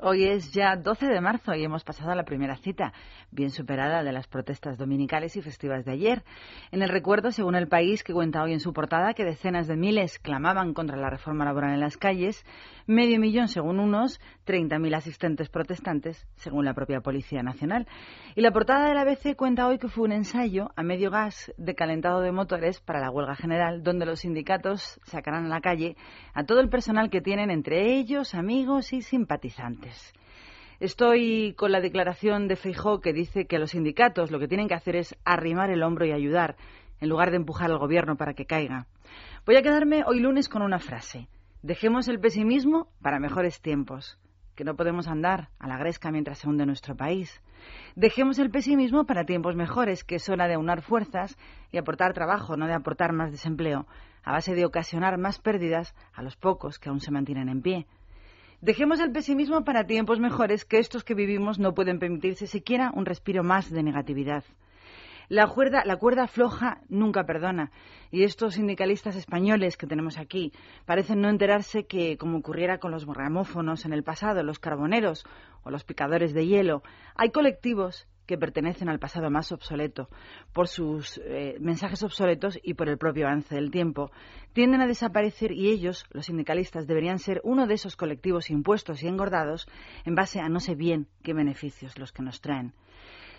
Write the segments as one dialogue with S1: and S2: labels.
S1: Hoy es ya 12 de marzo y hemos pasado a la primera cita, bien superada de las protestas dominicales y festivas de ayer. En el recuerdo, según el país, que cuenta hoy en su portada que decenas de miles clamaban contra la reforma laboral en las calles, medio millón según unos, 30.000 asistentes protestantes según la propia Policía Nacional. Y la portada de la ABC cuenta hoy que fue un ensayo a medio gas de calentado de motores para la huelga general, donde los sindicatos sacarán a la calle a todo el personal que tienen entre ellos, amigos y simpatizantes. Estoy con la declaración de Feijó que dice que los sindicatos lo que tienen que hacer es arrimar el hombro y ayudar, en lugar de empujar al gobierno para que caiga. Voy a quedarme hoy lunes con una frase. Dejemos el pesimismo para mejores tiempos, que no podemos andar a la gresca mientras se hunde nuestro país. Dejemos el pesimismo para tiempos mejores, que es hora de aunar fuerzas y aportar trabajo, no de aportar más desempleo, a base de ocasionar más pérdidas a los pocos que aún se mantienen en pie. Dejemos el pesimismo para tiempos mejores, que estos que vivimos no pueden permitirse siquiera un respiro más de negatividad. La cuerda, la cuerda floja nunca perdona. Y estos sindicalistas españoles que tenemos aquí parecen no enterarse que, como ocurriera con los gramófonos en el pasado, los carboneros o los picadores de hielo, hay colectivos que pertenecen al pasado más obsoleto, por sus eh, mensajes obsoletos y por el propio avance del tiempo, tienden a desaparecer y ellos, los sindicalistas, deberían ser uno de esos colectivos impuestos y engordados en base a no sé bien qué beneficios los que nos traen.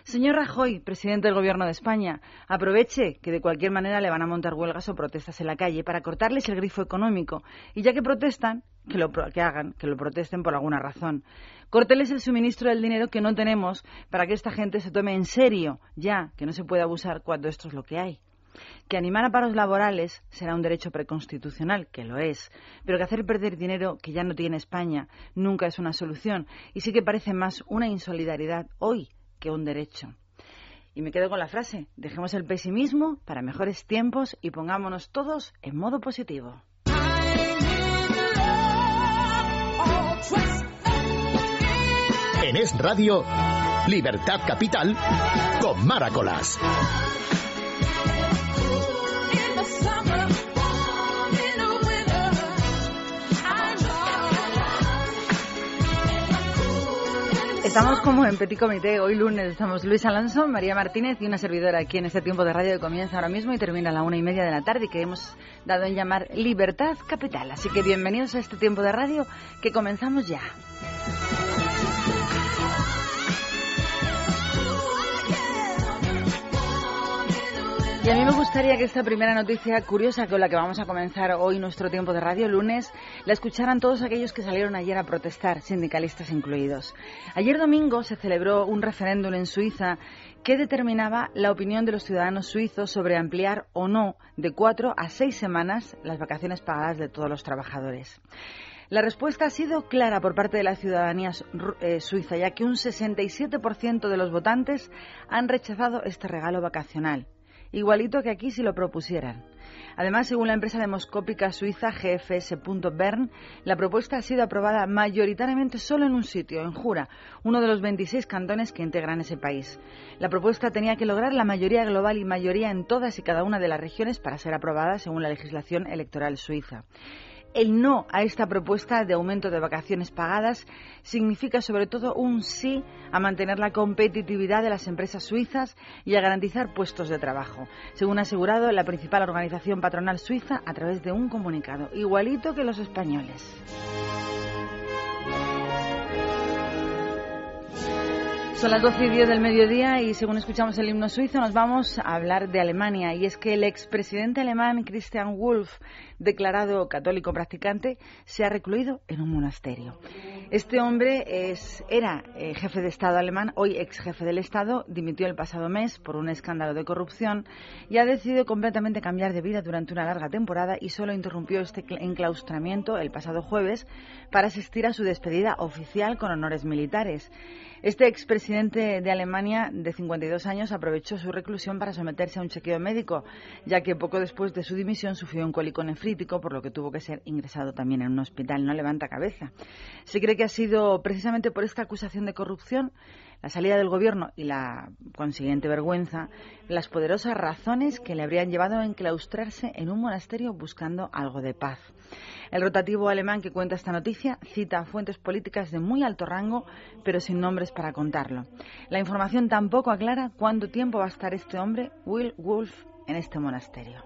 S1: Señor Rajoy, presidente del Gobierno de España, aproveche que de cualquier manera le van a montar huelgas o protestas en la calle para cortarles el grifo económico. Y ya que protestan, que lo que hagan, que lo protesten por alguna razón. Córteles el suministro del dinero que no tenemos para que esta gente se tome en serio, ya que no se puede abusar cuando esto es lo que hay que animar a paros laborales será un derecho preconstitucional, que lo es, pero que hacer perder dinero que ya no tiene España nunca es una solución y sí que parece más una insolidaridad hoy que un derecho. Y me quedo con la frase, dejemos el pesimismo para mejores tiempos y pongámonos todos en modo positivo.
S2: En Es Radio, Libertad Capital, con Maracolas.
S1: Estamos como en Petit Comité. Hoy lunes estamos Luis Alonso, María Martínez y una servidora aquí en este tiempo de radio que comienza ahora mismo y termina a la una y media de la tarde y que hemos dado en llamar Libertad Capital. Así que bienvenidos a este tiempo de radio que comenzamos ya. Y a mí me gustaría que esta primera noticia curiosa con la que vamos a comenzar hoy nuestro tiempo de radio lunes la escucharan todos aquellos que salieron ayer a protestar, sindicalistas incluidos. Ayer domingo se celebró un referéndum en Suiza que determinaba la opinión de los ciudadanos suizos sobre ampliar o no de cuatro a seis semanas las vacaciones pagadas de todos los trabajadores. La respuesta ha sido clara por parte de la ciudadanía eh, suiza, ya que un 67% de los votantes han rechazado este regalo vacacional igualito que aquí si lo propusieran. Además, según la empresa demoscópica suiza GFS.Bern, la propuesta ha sido aprobada mayoritariamente solo en un sitio, en Jura, uno de los 26 cantones que integran ese país. La propuesta tenía que lograr la mayoría global y mayoría en todas y cada una de las regiones para ser aprobada según la legislación electoral suiza. El no a esta propuesta de aumento de vacaciones pagadas significa sobre todo un sí a mantener la competitividad de las empresas suizas y a garantizar puestos de trabajo, según ha asegurado la principal organización patronal suiza a través de un comunicado, igualito que los españoles. Son las 12 y 10 del mediodía y según escuchamos el himno suizo nos vamos a hablar de Alemania y es que el expresidente alemán Christian Wolff, declarado católico practicante, se ha recluido en un monasterio. Este hombre es, era eh, jefe de Estado alemán, hoy ex jefe del Estado, dimitió el pasado mes por un escándalo de corrupción y ha decidido completamente cambiar de vida durante una larga temporada y solo interrumpió este enclaustramiento el pasado jueves para asistir a su despedida oficial con honores militares. Este expresidente de Alemania, de 52 años, aprovechó su reclusión para someterse a un chequeo médico, ya que poco después de su dimisión sufrió un cólico crítico, por lo que tuvo que ser ingresado también en un hospital. No levanta cabeza. Se cree que ha sido precisamente por esta acusación de corrupción, la salida del gobierno y la consiguiente vergüenza, las poderosas razones que le habrían llevado a enclaustrarse en un monasterio buscando algo de paz. El rotativo alemán que cuenta esta noticia cita fuentes políticas de muy alto rango, pero sin nombres para contarlo. La información tampoco aclara cuánto tiempo va a estar este hombre, Will Wolf, en este monasterio.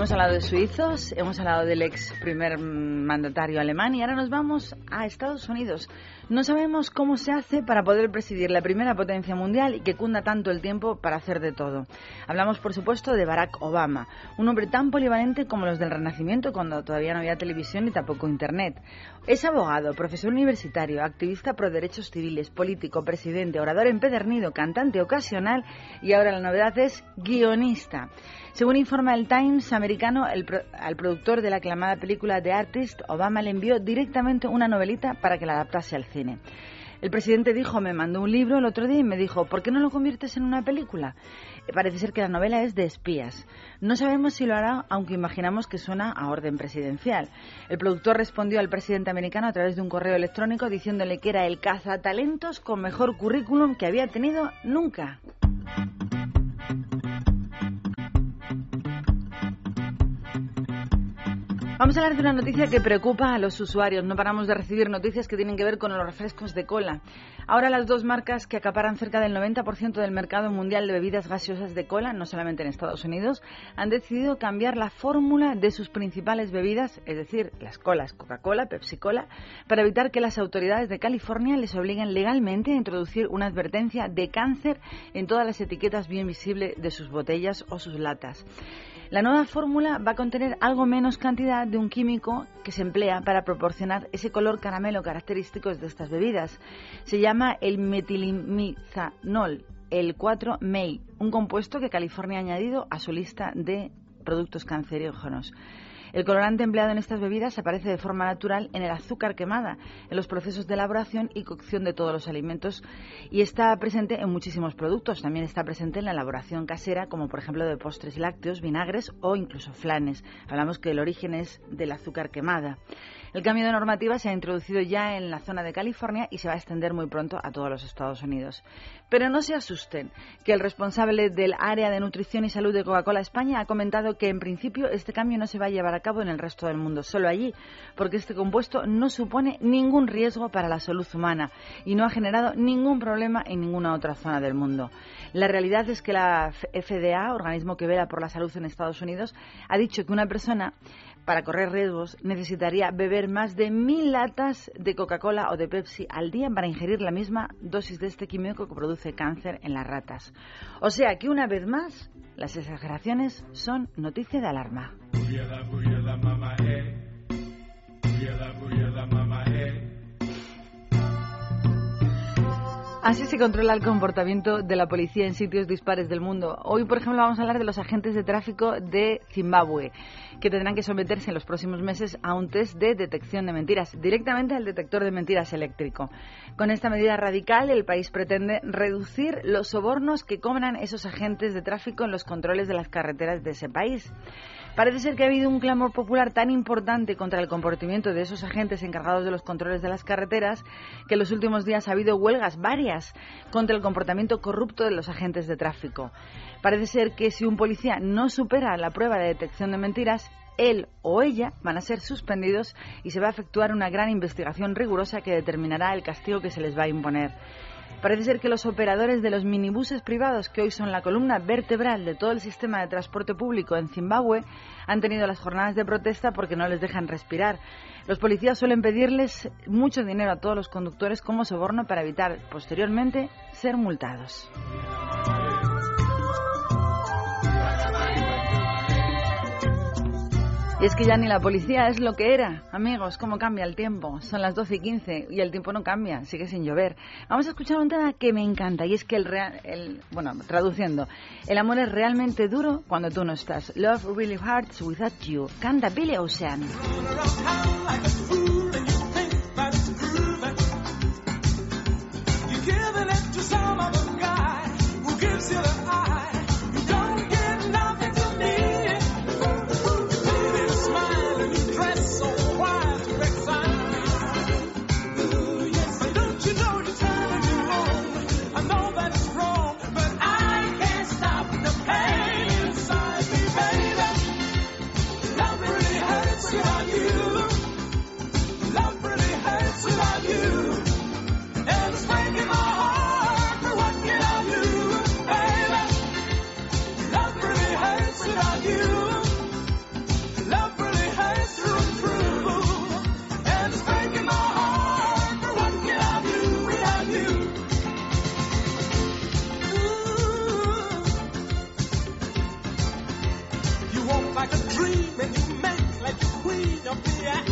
S1: Hemos hablado de suizos, hemos hablado del ex primer mandatario alemán y ahora nos vamos a Estados Unidos. No sabemos cómo se hace para poder presidir la primera potencia mundial y que cunda tanto el tiempo para hacer de todo. Hablamos, por supuesto, de Barack Obama, un hombre tan polivalente como los del Renacimiento cuando todavía no había televisión ni tampoco Internet. Es abogado, profesor universitario, activista pro derechos civiles, político, presidente, orador empedernido, cantante ocasional y ahora la novedad es guionista. Según informa el Times americano, al productor de la aclamada película The Artist, Obama le envió directamente una novelita para que la adaptase al cine. El presidente dijo, me mandó un libro el otro día y me dijo, ¿por qué no lo conviertes en una película? Parece ser que la novela es de espías. No sabemos si lo hará, aunque imaginamos que suena a orden presidencial. El productor respondió al presidente americano a través de un correo electrónico diciéndole que era el cazatalentos con mejor currículum que había tenido nunca. Vamos a hablar de una noticia que preocupa a los usuarios. No paramos de recibir noticias que tienen que ver con los refrescos de cola. Ahora las dos marcas que acaparan cerca del 90% del mercado mundial de bebidas gaseosas de cola, no solamente en Estados Unidos, han decidido cambiar la fórmula de sus principales bebidas, es decir, las colas Coca-Cola, Pepsi-Cola, para evitar que las autoridades de California les obliguen legalmente a introducir una advertencia de cáncer en todas las etiquetas bien visibles de sus botellas o sus latas. La nueva fórmula va a contener algo menos cantidad de un químico que se emplea para proporcionar ese color caramelo característico de estas bebidas. Se llama el metilimizanol, el 4-MEI, un compuesto que California ha añadido a su lista de productos cancerígenos. El colorante empleado en estas bebidas aparece de forma natural en el azúcar quemada, en los procesos de elaboración y cocción de todos los alimentos y está presente en muchísimos productos. También está presente en la elaboración casera, como por ejemplo de postres lácteos, vinagres o incluso flanes. Hablamos que el origen es del azúcar quemada. El cambio de normativa se ha introducido ya en la zona de California y se va a extender muy pronto a todos los Estados Unidos. Pero no se asusten, que el responsable del área de nutrición y salud de Coca-Cola España ha comentado que en principio este cambio no se va a llevar a cabo en el resto del mundo, solo allí, porque este compuesto no supone ningún riesgo para la salud humana y no ha generado ningún problema en ninguna otra zona del mundo. La realidad es que la FDA, organismo que vela por la salud en Estados Unidos, ha dicho que una persona para correr riesgos necesitaría beber más de mil latas de Coca-Cola o de Pepsi al día para ingerir la misma dosis de este químico que produce cáncer en las ratas. O sea que una vez más, las exageraciones son noticia de alarma. Así se controla el comportamiento de la policía en sitios dispares del mundo. Hoy, por ejemplo, vamos a hablar de los agentes de tráfico de Zimbabue, que tendrán que someterse en los próximos meses a un test de detección de mentiras, directamente al detector de mentiras eléctrico. Con esta medida radical, el país pretende reducir los sobornos que cobran esos agentes de tráfico en los controles de las carreteras de ese país. Parece ser que ha habido un clamor popular tan importante contra el comportamiento de esos agentes encargados de los controles de las carreteras que en los últimos días ha habido huelgas varias contra el comportamiento corrupto de los agentes de tráfico. Parece ser que si un policía no supera la prueba de detección de mentiras, él o ella van a ser suspendidos y se va a efectuar una gran investigación rigurosa que determinará el castigo que se les va a imponer. Parece ser que los operadores de los minibuses privados, que hoy son la columna vertebral de todo el sistema de transporte público en Zimbabue, han tenido las jornadas de protesta porque no les dejan respirar. Los policías suelen pedirles mucho dinero a todos los conductores como soborno para evitar posteriormente ser multados. Y es que ya ni la policía es lo que era. Amigos, cómo cambia el tiempo. Son las 12 y 15 y el tiempo no cambia, sigue sin llover. Vamos a escuchar un tema que me encanta y es que el, real, el bueno, traduciendo, el amor es realmente duro cuando tú no estás. Love really hurts without you. Canta Billy Ocean. You like
S3: a dream and you make like a queen of the air.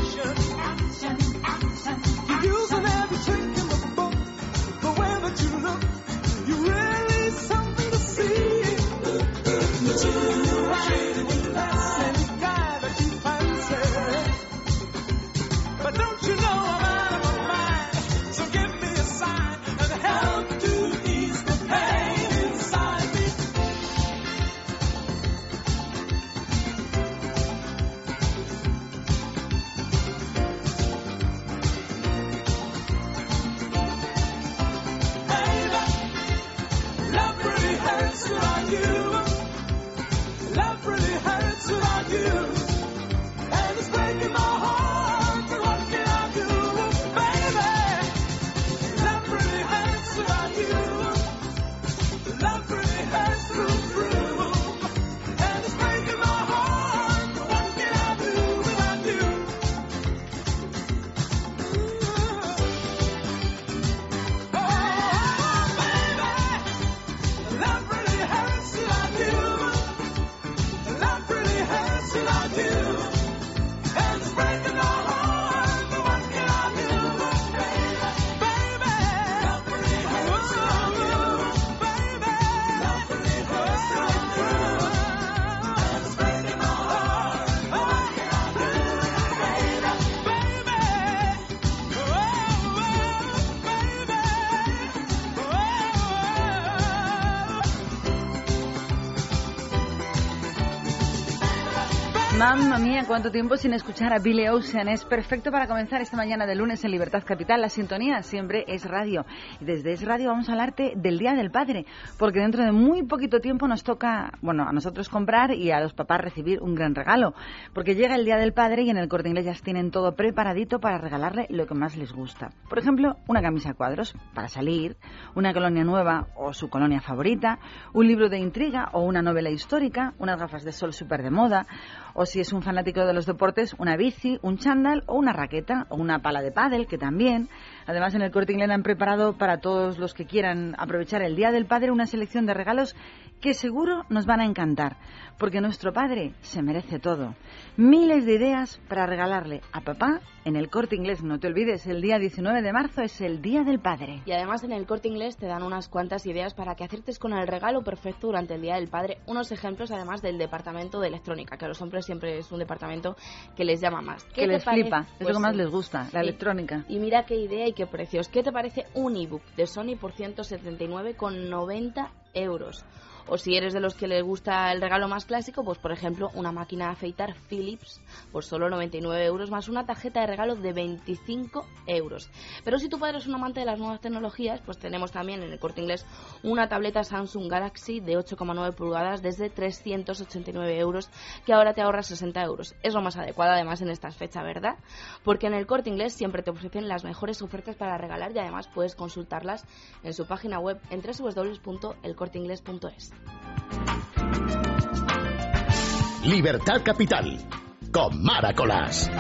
S1: Mía, cuánto tiempo sin escuchar a Billy Ocean. Es perfecto para comenzar esta mañana de lunes en Libertad Capital. La sintonía siempre es radio. Y desde Es Radio vamos a hablarte del Día del Padre, porque dentro de muy poquito tiempo nos toca, bueno, a nosotros comprar y a los papás recibir un gran regalo. Porque llega el Día del Padre y en el Corte Inglés ya tienen todo preparadito para regalarle lo que más les gusta. Por ejemplo, una camisa a cuadros para salir, una colonia nueva o su colonia favorita, un libro de intriga o una novela histórica, unas gafas de sol súper de moda o si es un fanático de los deportes, una bici, un chándal o una raqueta o una pala de pádel, que también. Además, en el Corte Inglés han preparado para todos los que quieran aprovechar el Día del Padre una selección de regalos que seguro nos van a encantar, porque nuestro padre se merece todo. Miles de ideas para regalarle a papá en el corte inglés. No te olvides, el día 19 de marzo es el Día del Padre.
S4: Y además en el corte inglés te dan unas cuantas ideas para que acertes con el regalo perfecto durante el Día del Padre. Unos ejemplos además del departamento de electrónica, que a los hombres siempre es un departamento que les llama más.
S1: ¿Qué que les flipa, es lo que pues más les gusta, la electrónica.
S4: Y mira qué idea y qué precios. ¿Qué te parece un ebook de Sony por 179,90 euros? O si eres de los que les gusta el regalo más clásico, pues por ejemplo una máquina de afeitar Philips por solo 99 euros más una tarjeta de regalo de 25 euros. Pero si tu padre es un amante de las nuevas tecnologías, pues tenemos también en el corte inglés una tableta Samsung Galaxy de 8,9 pulgadas desde 389 euros que ahora te ahorra 60 euros. Es lo más adecuado además en estas fechas, ¿verdad? Porque en el corte inglés siempre te ofrecen las mejores ofertas para regalar y además puedes consultarlas en su página web en www.elcorteingles.es.
S2: Libertad Capital, con Maracolas.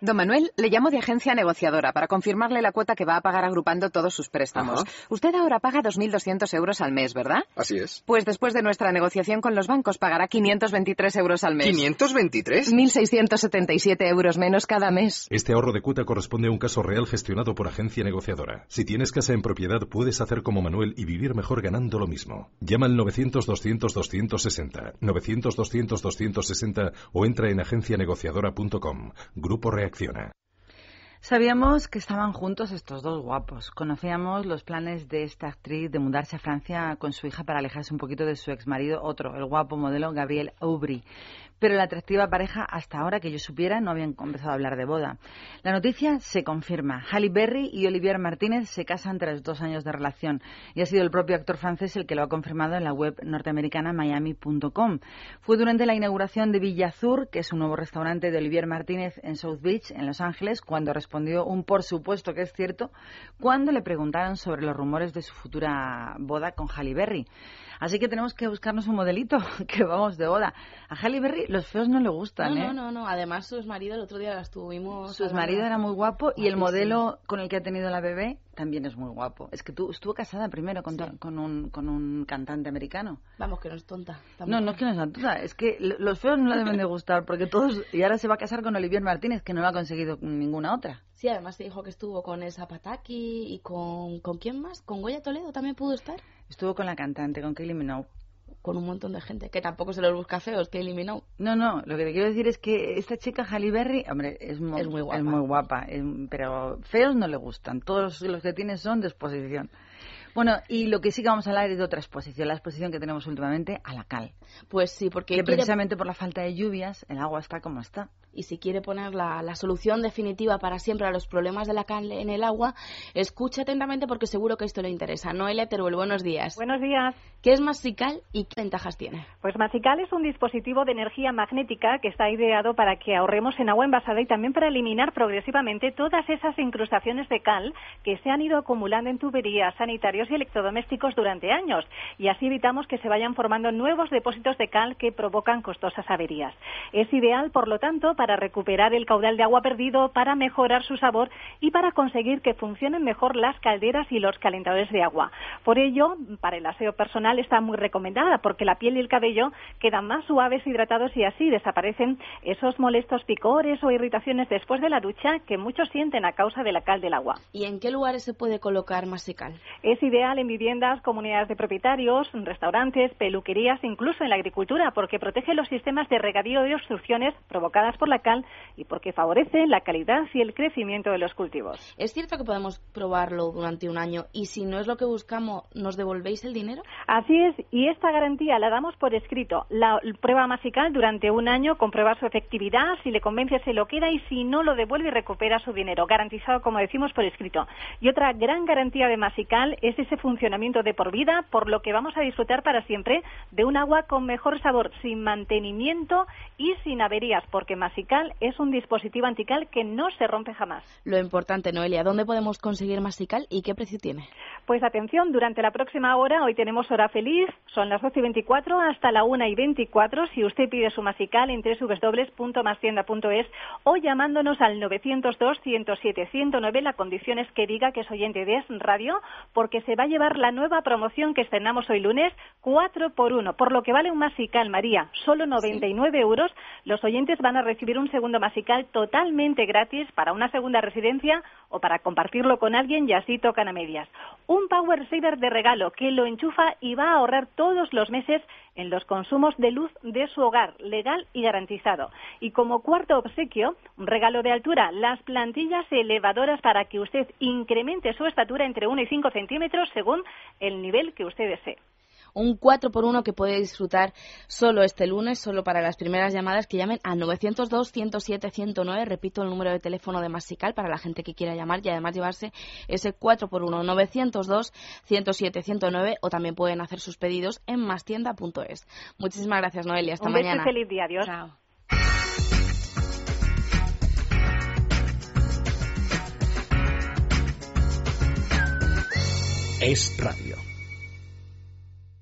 S5: Don Manuel, le llamo de agencia negociadora para confirmarle la cuota que va a pagar agrupando todos sus préstamos. Usted ahora paga 2.200 euros al mes, ¿verdad?
S6: Así es.
S5: Pues después de nuestra negociación con los bancos pagará 523 euros al mes.
S6: ¿523?
S5: 1.677 euros menos cada mes.
S7: Este ahorro de cuota corresponde a un caso real gestionado por agencia negociadora. Si tienes casa en propiedad, puedes hacer como Manuel y vivir mejor ganando lo mismo. Llama al 900-200-260, 900-200-260 o entra en agencianegociadora.com. Grupo Reacción
S1: Sabíamos que estaban juntos estos dos guapos. Conocíamos los planes de esta actriz de mudarse a Francia con su hija para alejarse un poquito de su ex marido, otro, el guapo modelo Gabriel Aubry pero la atractiva pareja hasta ahora que yo supiera no habían empezado a hablar de boda. La noticia se confirma. Halle Berry y Olivier Martínez se casan tras dos años de relación y ha sido el propio actor francés el que lo ha confirmado en la web norteamericana miami.com. Fue durante la inauguración de Villa Azur, que es un nuevo restaurante de Olivier Martínez en South Beach, en Los Ángeles, cuando respondió un por supuesto que es cierto, cuando le preguntaron sobre los rumores de su futura boda con Halle Berry. Así que tenemos que buscarnos un modelito que vamos de boda. A Halle Berry los feos no le gustan,
S4: no,
S1: ¿eh?
S4: No, no, no. Además, su marido el otro día la estuvimos...
S1: Su marido era muy guapo y el modelo con el que ha tenido la bebé también es muy guapo. Es que tú estuvo casada primero con, con, un, con un cantante americano.
S4: Vamos, que no es tonta.
S1: No, no es que no es tonta. Es que los feos no le deben de gustar porque todos... Y ahora se va a casar con Olivier Martínez, que no lo ha conseguido ninguna otra.
S4: Sí, además te dijo que estuvo con el Zapataki y con... ¿Con quién más? ¿Con Goya Toledo también pudo estar?
S1: Estuvo con la cantante, con Kylie Minogue
S4: con un montón de gente, que tampoco se los busca feos, que eliminó.
S1: No, no, lo que te quiero decir es que esta chica Halle Berry, hombre, es, muy,
S4: es muy guapa,
S1: es muy guapa pero feos no le gustan, todos los que tiene son de exposición. Bueno, y lo que sí que vamos a hablar es de otra exposición, la exposición que tenemos últimamente a la cal.
S4: Pues sí, porque...
S1: Que precisamente por la falta de lluvias el agua está como está
S4: y si quiere poner la, la, solución definitiva para siempre a los problemas de la cal en el agua, escuche atentamente porque seguro que esto le interesa. Noelia Teruel, buenos días.
S6: Buenos días.
S4: ¿Qué es Masical y qué ventajas tiene?
S6: Pues Masical es un dispositivo de energía magnética que está ideado para que ahorremos en agua envasada y también para eliminar progresivamente todas esas incrustaciones de cal que se han ido acumulando en tuberías, sanitarios y electrodomésticos durante años. Y así evitamos que se vayan formando nuevos depósitos de cal que provocan costosas averías. Es ideal, por lo tanto, para recuperar el caudal de agua perdido, para mejorar su sabor y para conseguir que funcionen mejor las calderas y los calentadores de agua. Por ello, para el aseo personal está muy recomendada porque la piel y el cabello quedan más suaves, hidratados y así desaparecen esos molestos picores o irritaciones después de la ducha que muchos sienten a causa de la cal del agua.
S4: ¿Y en qué lugares se puede colocar masical?
S6: Es ideal en viviendas, comunidades de propietarios, restaurantes, peluquerías, incluso en la agricultura, porque protege los sistemas de regadío y obstrucciones provocadas por la cal y porque favorece la calidad y el crecimiento de los cultivos.
S4: ¿Es cierto que podemos probarlo durante un año y si no es lo que buscamos, nos devolvéis el dinero?
S6: Así es, y esta garantía la damos por escrito. La prueba masical durante un año comprueba su efectividad, si le convence se lo queda y si no lo devuelve recupera su dinero, garantizado como decimos por escrito. Y otra gran garantía de masical es ese funcionamiento de por vida, por lo que vamos a disfrutar para siempre de un agua con mejor sabor, sin mantenimiento y sin averías, porque masical es un dispositivo antical que no se rompe jamás.
S4: Lo importante, Noelia, ¿dónde podemos conseguir Masical y qué precio tiene?
S6: Pues atención, durante la próxima hora, hoy tenemos hora feliz, son las 12 y 24 hasta la 1 y 24. Si usted pide su Masical en www.mastienda.es o llamándonos al 902-107-109, la condición es que diga que es oyente de Es Radio, porque se va a llevar la nueva promoción que estrenamos hoy lunes, 4 por 1, por lo que vale un Masical, María, solo 99 euros. Los oyentes van a recibir un segundo masical totalmente gratis para una segunda residencia o para compartirlo con alguien y así tocan a medias. Un Power Saver de regalo que lo enchufa y va a ahorrar todos los meses en los consumos de luz de su hogar, legal y garantizado. Y como cuarto obsequio, un regalo de altura, las plantillas elevadoras para que usted incremente su estatura entre 1 y 5 centímetros según el nivel que usted desee
S4: un 4 por 1 que puede disfrutar solo este lunes, solo para las primeras llamadas que llamen al 902 107 109, repito el número de teléfono de Masical para la gente que quiera llamar y además llevarse ese 4 por 1 902 107 109 o también pueden hacer sus pedidos en mastienda.es. Muchísimas gracias Noelia, hasta
S6: un
S4: mañana.
S6: feliz día, adiós.
S4: Chao.
S2: Es radio.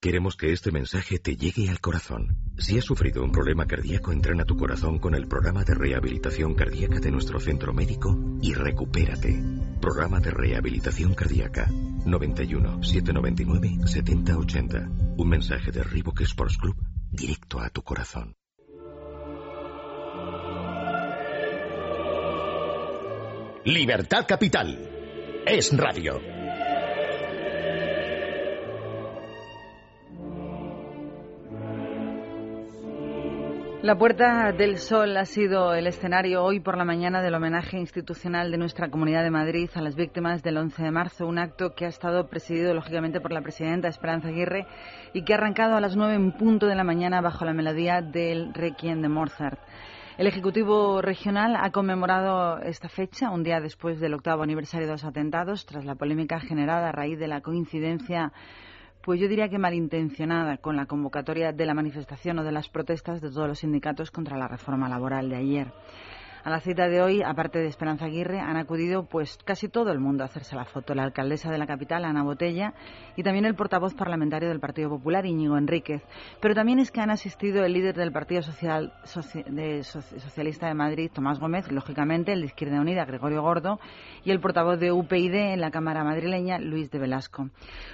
S2: Queremos que este mensaje te llegue al corazón. Si has sufrido un problema cardíaco, entrena tu corazón con el programa de rehabilitación cardíaca de nuestro centro médico y recupérate. Programa de rehabilitación cardíaca 91 799 7080. Un mensaje de Reebok Sports Club directo a tu corazón. Libertad Capital. Es radio.
S1: La Puerta del Sol ha sido el escenario hoy por la mañana del homenaje institucional de nuestra Comunidad de Madrid a las víctimas del 11 de marzo, un acto que ha estado presidido lógicamente por la presidenta Esperanza Aguirre y que ha arrancado a las nueve en punto de la mañana bajo la melodía del Requiem de Mozart. El Ejecutivo Regional ha conmemorado esta fecha un día después del octavo aniversario de los atentados, tras la polémica generada a raíz de la coincidencia pues yo diría que malintencionada con la convocatoria de la manifestación o de las protestas de todos los sindicatos contra la reforma laboral de ayer. A la cita de hoy, aparte de Esperanza Aguirre, han acudido pues casi todo el mundo a hacerse la foto. La alcaldesa de la capital, Ana Botella, y también el portavoz parlamentario del Partido Popular, Íñigo Enríquez. Pero también es que han asistido el líder del Partido Social, Socialista de Madrid, Tomás Gómez, lógicamente, el de Izquierda Unida, Gregorio Gordo, y el portavoz de UPyD en la Cámara madrileña, Luis de Velasco.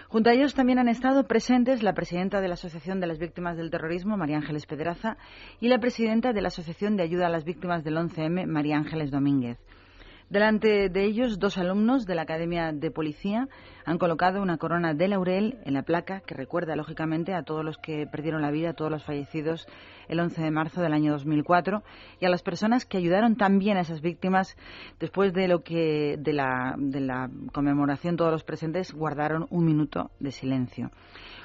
S1: Junto a ellos también han estado presentes la presidenta de la Asociación de las Víctimas del Terrorismo, María Ángeles Pedraza, y la presidenta de la Asociación de Ayuda a las Víctimas del 11M, María Ángeles Domínguez. Delante de ellos, dos alumnos de la Academia de Policía han colocado una corona de laurel en la placa que recuerda, lógicamente, a todos los que perdieron la vida, a todos los fallecidos el 11 de marzo del año 2004 y a las personas que ayudaron también a esas víctimas después de lo que de la, de la conmemoración todos los presentes guardaron un minuto de silencio.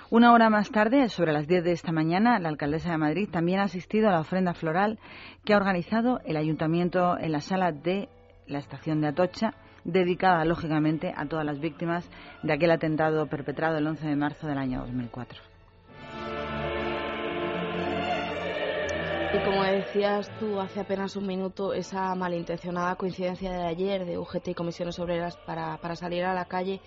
S1: Una hora más tarde, sobre las 10 de esta mañana, la alcaldesa de Madrid también ha asistido a la ofrenda floral que ha organizado el ayuntamiento en la sala de la estación de Atocha, dedicada lógicamente a todas las víctimas de aquel atentado perpetrado el 11 de marzo del año 2004.
S4: Y como decías tú hace apenas un minuto, esa malintencionada coincidencia de ayer de UGT y comisiones obreras para, para salir a la calle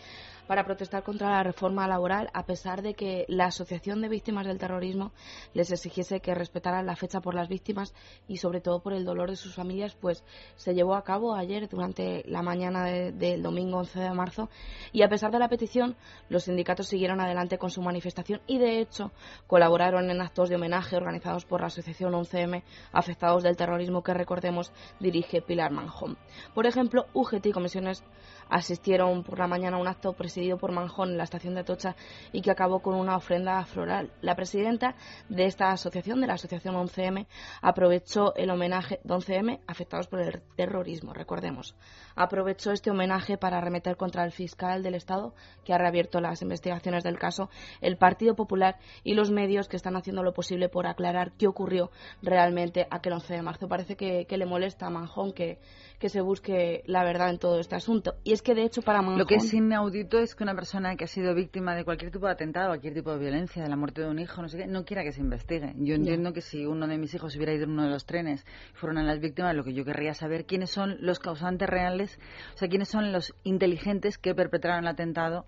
S4: para protestar contra la reforma laboral, a pesar de que la Asociación de Víctimas del Terrorismo les exigiese que respetaran la fecha por las víctimas y sobre todo por el dolor de sus familias, pues se llevó a cabo ayer durante la mañana del domingo 11 de marzo y a pesar de la petición, los sindicatos siguieron adelante con su manifestación y de hecho colaboraron en actos de homenaje organizados por la Asociación 11M Afectados del Terrorismo que recordemos dirige Pilar Manjón. Por ejemplo, UGT y comisiones asistieron por la mañana a un acto presidido por Manjón en la estación de Atocha y que acabó con una ofrenda floral. La presidenta de esta asociación, de la asociación 11M, aprovechó el homenaje de 11M afectados por el terrorismo, recordemos. Aprovechó este homenaje para arremeter contra el fiscal del Estado, que ha reabierto las investigaciones del caso, el Partido Popular y los medios que están haciendo lo posible por aclarar qué ocurrió realmente aquel 11 de marzo. Parece que, le molesta a Manjón que, que se busque la verdad en todo este asunto. Y es que, de hecho, para
S1: Lo que es inaudito es que una persona que ha sido víctima de cualquier tipo de atentado, cualquier tipo de violencia, de la muerte de un hijo, no sé qué, no quiera que se investigue. Yo entiendo que si uno de mis hijos hubiera ido en uno de los trenes y fueron las víctimas, lo que yo querría saber quiénes son los causantes reales, o sea, quiénes son los inteligentes que perpetraron el atentado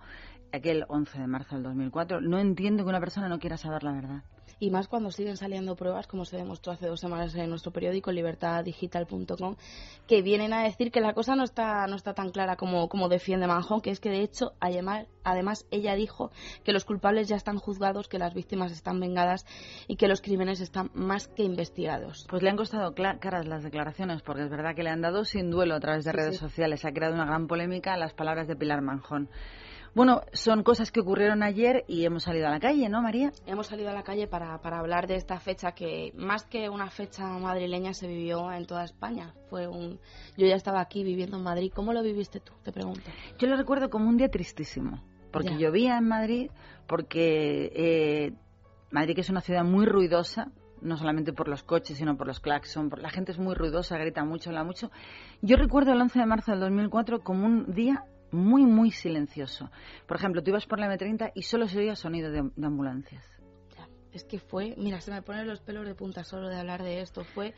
S1: aquel 11 de marzo del 2004. No entiendo que una persona no quiera saber la verdad
S4: y más cuando siguen saliendo pruebas, como se demostró hace dos semanas en nuestro periódico libertaddigital.com, que vienen a decir que la cosa no está, no está tan clara como, como defiende Manjón, que es que de hecho, además, además ella dijo que los culpables ya están juzgados, que las víctimas están vengadas y que los crímenes están más que investigados.
S1: Pues le han costado caras las declaraciones, porque es verdad que le han dado sin duelo a través de redes sociales. Ha creado una gran polémica las palabras de Pilar Manjón. Bueno, son cosas que ocurrieron ayer y hemos salido a la calle, ¿no, María?
S4: Hemos salido a la calle para, para hablar de esta fecha que, más que una fecha madrileña, se vivió en toda España. Fue un, yo ya estaba aquí viviendo en Madrid. ¿Cómo lo viviste tú? Te pregunto.
S1: Yo lo recuerdo como un día tristísimo, porque llovía en Madrid, porque eh, Madrid que es una ciudad muy ruidosa, no solamente por los coches, sino por los claxon, por, la gente es muy ruidosa, grita mucho, habla mucho. Yo recuerdo el 11 de marzo del 2004 como un día muy, muy silencioso. Por ejemplo, tú ibas por la M30 y solo se oía sonido de, ambulancias.
S4: Es que fue, mira, se me ponen los pelos de punta solo de hablar de esto. Fue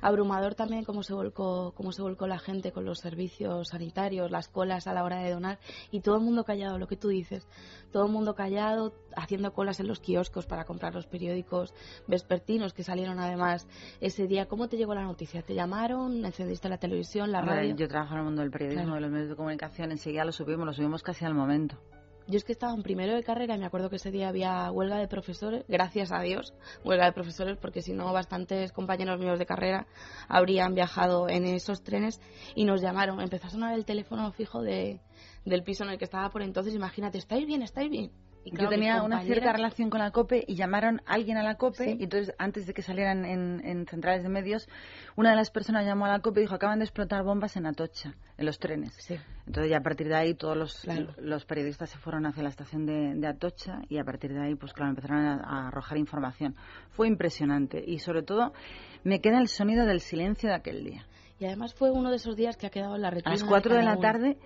S4: abrumador también cómo se volcó, cómo se volcó la gente con los servicios sanitarios, las colas a la hora de donar y todo el mundo callado, lo que tú dices, todo el mundo callado, haciendo colas en los kioscos para comprar los periódicos vespertinos que salieron además ese día. ¿Cómo te llegó la noticia? ¿Te llamaron? ¿Encendiste la televisión, la radio?
S1: Yo trabajo en el mundo del periodismo, de los medios de comunicación, enseguida lo subimos, lo subimos casi al momento.
S4: Yo es que estaba en primero de carrera y me acuerdo que ese día había huelga de profesores, gracias a Dios, huelga de profesores, porque si no, bastantes compañeros míos de carrera habrían viajado en esos trenes y nos llamaron. Empezó a sonar el teléfono fijo de, del piso en el que estaba por entonces. Imagínate, ¿estáis bien? ¿Estáis bien?
S1: Yo tenía una cierta relación con la COPE y llamaron a alguien a la COPE y entonces antes de que salieran en, centrales de medios, una de las personas llamó a la COPE y dijo acaban de explotar bombas en Atocha, en los trenes. Entonces ya a partir de ahí todos los, los periodistas se fueron hacia la estación de, Atocha y a partir de ahí pues claro empezaron a, arrojar información. Fue impresionante y sobre todo me queda el sonido del silencio de aquel día.
S4: Y además fue uno de esos días que ha quedado en la retina.
S1: A las 4 de, la tarde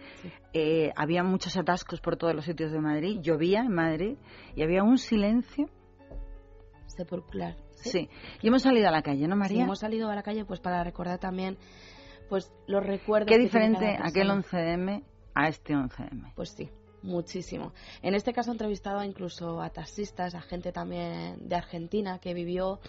S1: eh, había muchos atascos por todos los sitios de Madrid, llovía en Madrid y había un silencio.
S4: Sepulcral.
S1: ¿sí? sí. Y hemos salido a la calle, ¿no, María?
S4: hemos salido a la calle pues para recordar también pues los recuerdos.
S1: Qué diferente aquel 11M a este 11M.
S4: Pues sí muchísimo. En este caso he entrevistado incluso a taxistas, a gente también de Argentina que vivió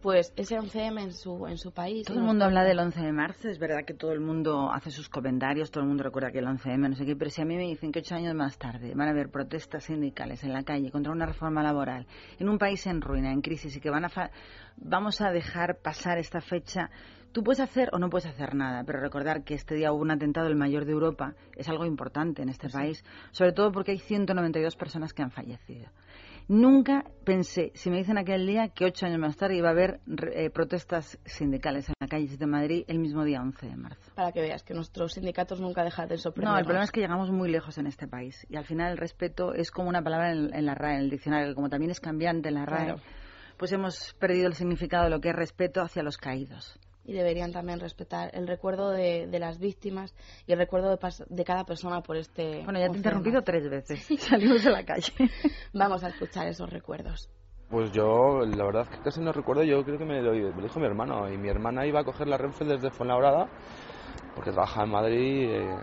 S4: pues ese 11M en su, en su país.
S1: Todo el mundo habla del 11 de marzo, es verdad que todo el mundo hace sus comentarios, todo el mundo recuerda que el 11M, no sé qué, pero si a mí me dicen que ocho años más tarde van a haber protestas sindicales en la calle contra una reforma laboral en un país en ruina, en crisis y que van a vamos a dejar pasar esta fecha, tú puedes hacer o no puedes hacer nada, pero recordar que este día hubo un atentado el mayor de Europa es algo importante en este país, sobre todo porque hay 192 personas que han fallecido. Nunca pensé, si me dicen aquel día, que ocho años más tarde iba a haber eh, protestas sindicales en las calles de Madrid el mismo día 11 de marzo.
S4: Para que veas que nuestros sindicatos nunca dejan de sorprender.
S1: No, el problema es que llegamos muy lejos en este país y al final el respeto es como una palabra en, la RAE, en el diccionario, como también es cambiante en la RAE, pues hemos perdido el significado de lo que es respeto hacia los caídos
S4: y deberían también respetar el recuerdo de, las víctimas y el recuerdo de, cada persona por este.
S1: Bueno, ya te he interrumpido tres veces. Salimos de la calle.
S4: Vamos a escuchar esos recuerdos.
S8: Pues yo, la verdad es que casi no recuerdo. Yo creo que me lo, dijo mi hermano. Y mi hermana iba a coger la Renfe desde Fuenlabrada, porque trabaja en Madrid. Eh,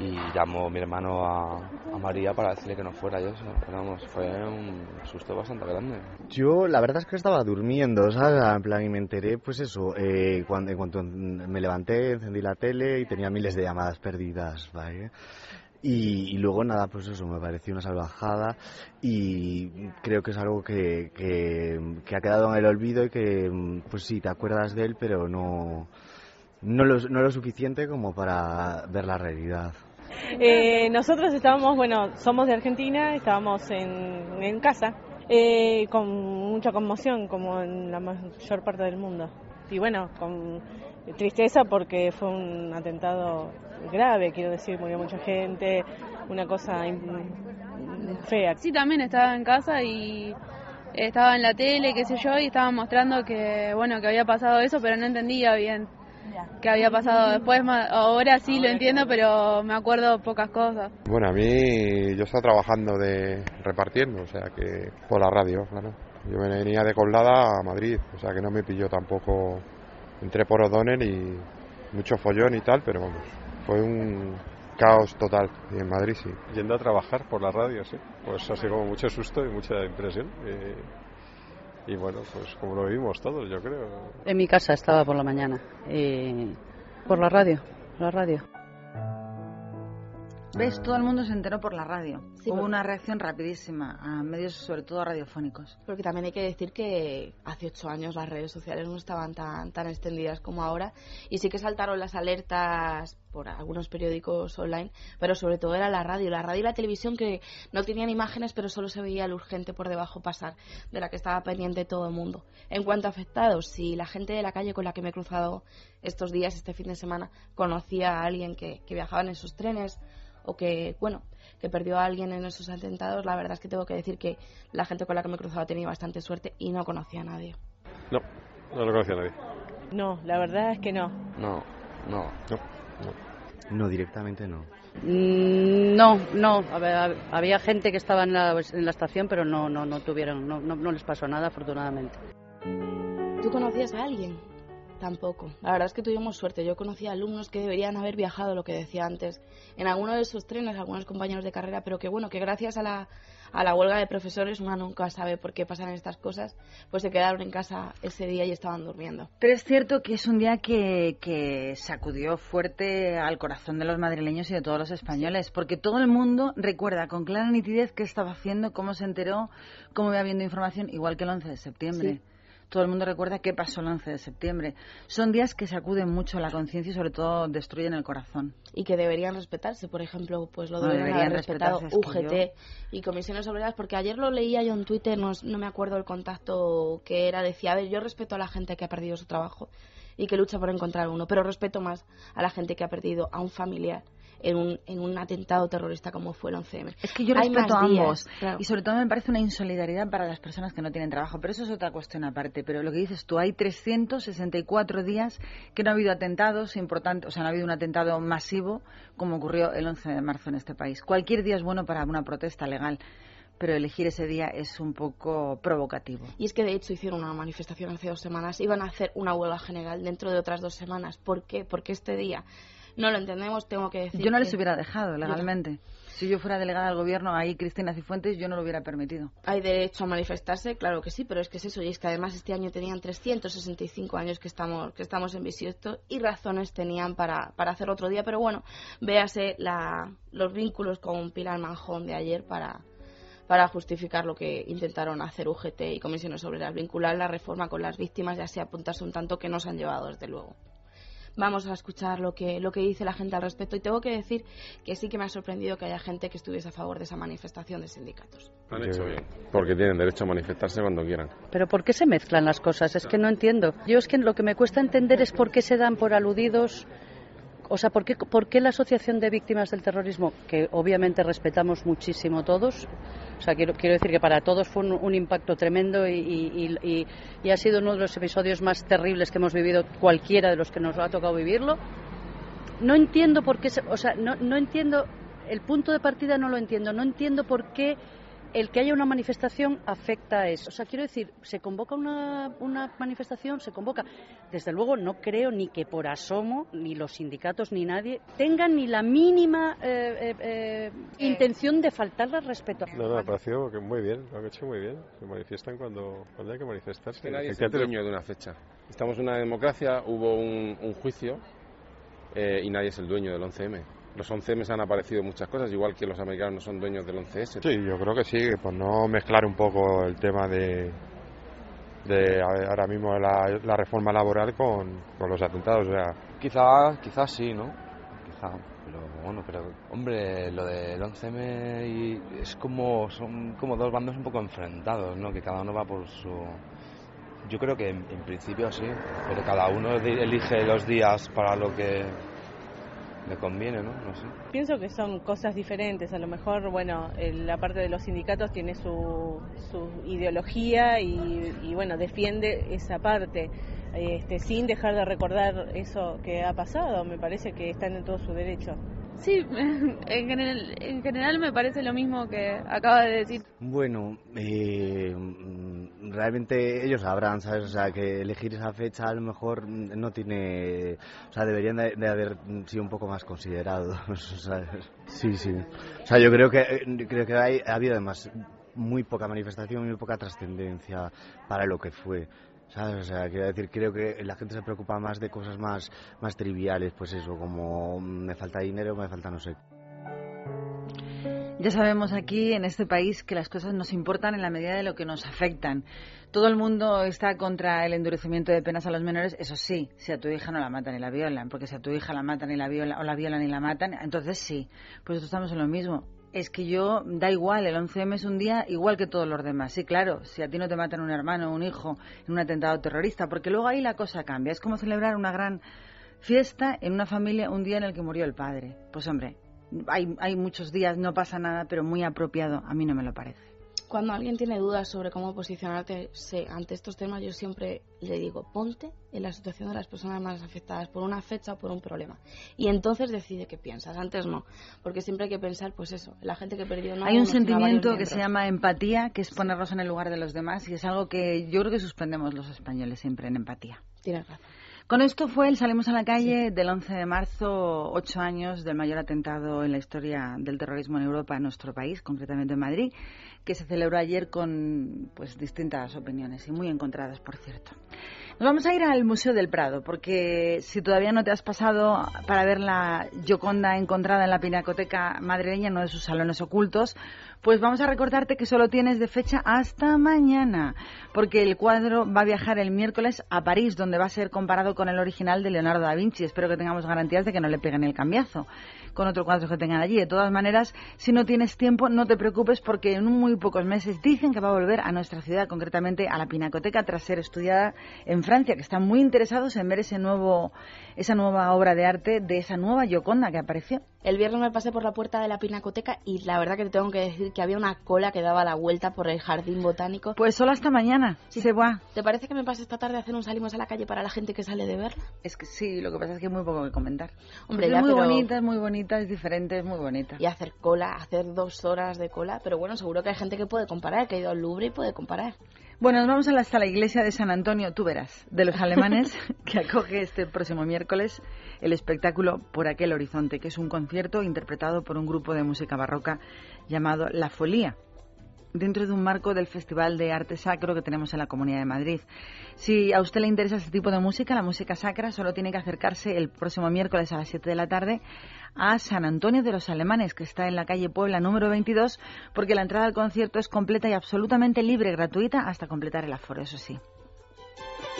S8: y llamó mi hermano a, María para decirle que no fuera yo. vamos, fue un susto bastante grande.
S9: Yo la verdad es que estaba durmiendo, ¿sabes? En plan, y me enteré, pues eso, eh, en cuanto me levanté, encendí la tele y tenía miles de llamadas perdidas, ¿vale? Y, luego nada, pues eso, me pareció una salvajada y creo que es algo que, que, ha quedado en el olvido y que, pues sí, te acuerdas de él, pero no, no lo suficiente como para ver la realidad.
S10: Eh, nosotros estábamos, bueno, somos de Argentina, estábamos en, casa, eh, con mucha conmoción, como en la mayor parte del mundo. Y bueno, con tristeza porque fue un atentado grave, quiero decir, murió mucha gente, una cosa fea.
S11: Sí, también estaba en casa y estaba en la tele, qué sé yo, y estaban mostrando que, bueno, que había pasado eso, pero no entendía bien que había pasado después. Ahora sí lo entiendo, pero me acuerdo pocas cosas.
S12: Bueno, a mí yo estaba trabajando de repartiendo, o sea que por la radio, claro. Yo venía de Colada a Madrid, o sea que no me pilló tampoco. Entré por O'Donnell y mucho follón y tal, pero vamos, fue un caos total. Y en Madrid sí.
S13: Yendo a trabajar por la radio, sí. Pues así como mucho susto y mucha impresión. Eh, y bueno, pues como lo vivimos todos, yo creo.
S14: En mi casa estaba por la mañana, eh, por la radio, la radio.
S1: ¿Ves? Todo el mundo se enteró por la radio. Hubo una reacción rapidísima a medios, sobre todo radiofónicos.
S4: Porque también hay que decir que hace ocho años las redes sociales no estaban tan, tan extendidas como ahora. Y sí que saltaron las alertas por algunos periódicos online, pero sobre todo era la radio. La radio y la televisión que no tenían imágenes, pero solo se veía el urgente por debajo pasar, de la que estaba pendiente todo el mundo. En cuanto a afectados, si la gente de la calle con la que me he cruzado estos días, este fin de semana, conocía a alguien que, que viajaba en esos trenes o que, bueno, que perdió a alguien en esos atentados, la verdad es que tengo que decir que la gente con la que me he cruzado ha tenido bastante suerte y no conocía a nadie.
S13: No, no lo conocía a nadie.
S10: No, la verdad es que no.
S8: No, no,
S9: no. No, directamente no.
S14: Mm, no, no. Había, gente que estaba en la, en la, estación, pero no, no, no tuvieron, no, no, no les pasó nada, afortunadamente.
S4: ¿Tú conocías a alguien? Tampoco. La verdad es que tuvimos suerte. Yo conocí a alumnos que deberían haber viajado, lo que decía antes, en alguno de esos trenes, algunos compañeros de carrera, pero que bueno, que gracias a la, a la huelga de profesores, una nunca sabe por qué pasan estas cosas, pues se quedaron en casa ese día y estaban durmiendo.
S1: Pero es cierto que es un día que, que sacudió fuerte al corazón de los madrileños y de todos los españoles, porque todo el mundo recuerda con clara nitidez qué estaba haciendo, cómo se enteró, cómo iba viendo información, igual que el 11 de septiembre todo el mundo recuerda qué pasó el 11 de septiembre. Son días que sacuden mucho la conciencia y sobre todo destruyen el corazón.
S4: Y que deberían respetarse, por ejemplo, pues lo
S1: No,
S4: deberían, haber respetado UGT y comisiones obreras, porque ayer lo leía yo en Twitter, no, no me acuerdo el contacto que era, decía, a ver, yo respeto a la gente que ha perdido su trabajo y que lucha por encontrar uno, pero respeto más a la gente que ha perdido a un familiar en un, en un atentado terrorista como fue el 11M.
S1: Es que yo
S4: Hay
S1: respeto a
S4: días,
S1: ambos
S4: claro.
S1: y sobre todo me parece una insolidaridad para las personas que no tienen trabajo, pero eso es otra cuestión aparte. Pero lo que dices tú, hay 364 días que no ha habido atentados importantes, o sea, no ha habido un atentado masivo como ocurrió el 11 de marzo en este país. Cualquier día es bueno para una protesta legal, pero elegir ese día es un poco provocativo.
S4: Y es que de hecho hicieron una manifestación hace dos semanas, iban a hacer una huelga general dentro de otras dos semanas. ¿Por qué? Porque este día no lo entendemos, tengo que decir.
S1: Yo no
S4: que-
S1: les hubiera dejado legalmente. Si yo fuera delegada del gobierno, ahí Cristina Cifuentes, yo no lo hubiera permitido.
S4: Hay derecho a manifestarse, claro que sí, pero es que es eso, y es que además este año tenían 365 años que estamos, que estamos en bisiesto y razones tenían para, para hacer otro día, pero bueno, véase la, los vínculos con Pilar Manjón de ayer para, para justificar lo que intentaron hacer UGT y comisiones obreras, vincular la reforma con las víctimas y así apuntarse un tanto que nos han llevado, desde luego. Vamos a escuchar lo que, lo que dice la gente al respecto y tengo que decir que sí que me ha sorprendido que haya gente que estuviese a favor de esa manifestación de sindicatos.
S15: Han hecho bien. Porque tienen derecho a manifestarse cuando quieran.
S14: Pero ¿por qué se mezclan las cosas? Es que no entiendo. Yo es que lo que me cuesta entender es por qué se dan por aludidos. O sea, ¿por qué, por qué la Asociación de Víctimas del Terrorismo, que obviamente respetamos muchísimo todos, o sea, quiero, quiero decir que para todos fue un, impacto tremendo y, ha sido uno de los episodios más terribles que hemos vivido cualquiera de los que nos ha tocado vivirlo. No entiendo por qué, o sea, no, no entiendo, el punto de partida no lo entiendo, no entiendo por qué el que haya una manifestación afecta a eso. O sea, quiero decir, se convoca una, una manifestación, se convoca. Desde luego no creo ni que por asomo, ni los sindicatos, ni nadie, tengan ni la mínima eh, eh, eh, intención de faltarle al respeto.
S13: No, no, me pareció que muy bien, lo han hecho muy bien. Se manifiestan cuando, cuando hay que manifestarse.
S15: Que nadie es el dueño de una fecha. Estamos en una democracia, hubo un, un juicio eh, y nadie es el dueño del 11M. Los 11M han aparecido muchas cosas, igual que los americanos no son dueños del 11S.
S12: Sí, yo creo que sí, que por no mezclar un poco el tema de, de ahora mismo la, la reforma laboral con, con los atentados. O sea,
S8: Quizá, quizás sí, ¿no? Quizá, pero bueno, pero hombre, lo del 11M y es como son como dos bandos un poco enfrentados, ¿no? Que cada uno va por su Yo creo que en, en principio sí, pero cada uno elige los días para lo que conviene, ¿no?
S10: Pienso que son cosas diferentes. A lo mejor, bueno, la parte de los sindicatos tiene su, su ideología y, y, bueno, defiende esa parte, este, sin dejar de recordar eso que ha pasado. Me parece que están en todo su derecho.
S11: Sí, en general, en general me parece lo mismo que acaba de decir.
S9: Bueno, eh, mm, realmente ellos sabrán, ¿sabes? O sea, que elegir esa fecha a lo mejor no tiene... O sea, deberían de, de haber sido un poco más considerados, ¿sabes? Sí, sí. O sea, yo creo que, eh, creo que hay, ha habido además muy poca manifestación, muy poca trascendencia para lo que fue. ¿Sabes? O sea, quiero decir, creo que la gente se preocupa más de cosas más, más triviales, pues eso, como mm, me falta dinero, me falta no sé
S1: Ya sabemos aquí en este país que las cosas nos importan en la medida de lo que nos afectan. Todo el mundo está contra el endurecimiento de penas a los menores, eso sí, si a tu hija no la matan y la violan, porque si a tu hija la matan y la violan, o la violan y la matan, entonces sí. Pues nosotros estamos en lo mismo. Es que yo, da igual, el 11M es un día igual que todos los demás. Sí, claro, si a ti no te matan un hermano o un hijo en un atentado terrorista, porque luego ahí la cosa cambia. Es como celebrar una gran fiesta en una familia un día en el que murió el padre. Pues hombre, hay, hay muchos días, no pasa nada, pero muy apropiado, a mí no me lo parece.
S4: Cuando alguien tiene dudas sobre cómo posicionarte ante estos temas, yo siempre le digo, ponte en la situación de las personas más afectadas por una fecha o por un problema. Y entonces decide qué piensas. Antes no, porque siempre hay que pensar, pues eso, la gente que perdió no
S1: Hay un sentimiento que se llama empatía, que es ponernos en el lugar de los demás, y es algo que yo creo que suspendemos los españoles siempre en empatía.
S4: Tienes razón.
S1: Con esto fue el Salimos a la calle del 11 de marzo, ocho años del mayor atentado en la historia del terrorismo en Europa, en nuestro país, concretamente en Madrid, que se celebró ayer con pues distintas opiniones y muy encontradas, por cierto. Nos vamos a ir al Museo del Prado, porque si todavía no te has pasado para ver la Gioconda encontrada en la Pinacoteca madrileña, uno de sus salones ocultos, pues vamos a recordarte que solo tienes de fecha hasta mañana, porque el cuadro va a viajar el miércoles a París, donde va a ser comparado con el original de Leonardo da Vinci. Espero que tengamos garantías de que no le peguen el cambiazo con otro cuadro que tengan allí. De todas maneras, si no tienes tiempo, no te preocupes porque en muy pocos meses dicen que va a volver a nuestra ciudad, concretamente a la Pinacoteca, tras ser estudiada en Francia, que están muy interesados en ver ese nuevo, esa nueva obra de arte de esa nueva Gioconda que apareció.
S4: El viernes me pasé por la puerta de la Pinacoteca y la verdad que te tengo que decir que había una cola que daba la vuelta por el jardín botánico.
S1: Pues solo hasta mañana, si se va.
S4: ¿Te parece que me pase esta tarde a hacer un salimos a la calle para la gente que sale de verla?
S1: Es que sí, lo que pasa es que hay muy poco que comentar.
S4: Hombre,
S1: es
S4: ya,
S1: muy
S4: pero-
S1: bonita, es muy bonita, es diferente, es muy bonita.
S4: Y hacer cola, hacer dos horas de cola, pero bueno, seguro que hay gente que puede comparar, que ha ido al Louvre y puede comparar.
S1: Bueno, nos vamos hasta la iglesia de San Antonio, tú verás, de los alemanes, que acoge este próximo miércoles el espectáculo Por aquel horizonte, que es un concierto interpretado por un grupo de música barroca llamado La Folía dentro de un marco del Festival de Arte Sacro que tenemos en la Comunidad de Madrid. Si a usted le interesa este tipo de música, la música sacra, solo tiene que acercarse el próximo miércoles a las 7 de la tarde a San Antonio de los Alemanes, que está en la calle Puebla número 22, porque la entrada al concierto es completa y absolutamente libre, gratuita, hasta completar el aforo, eso sí.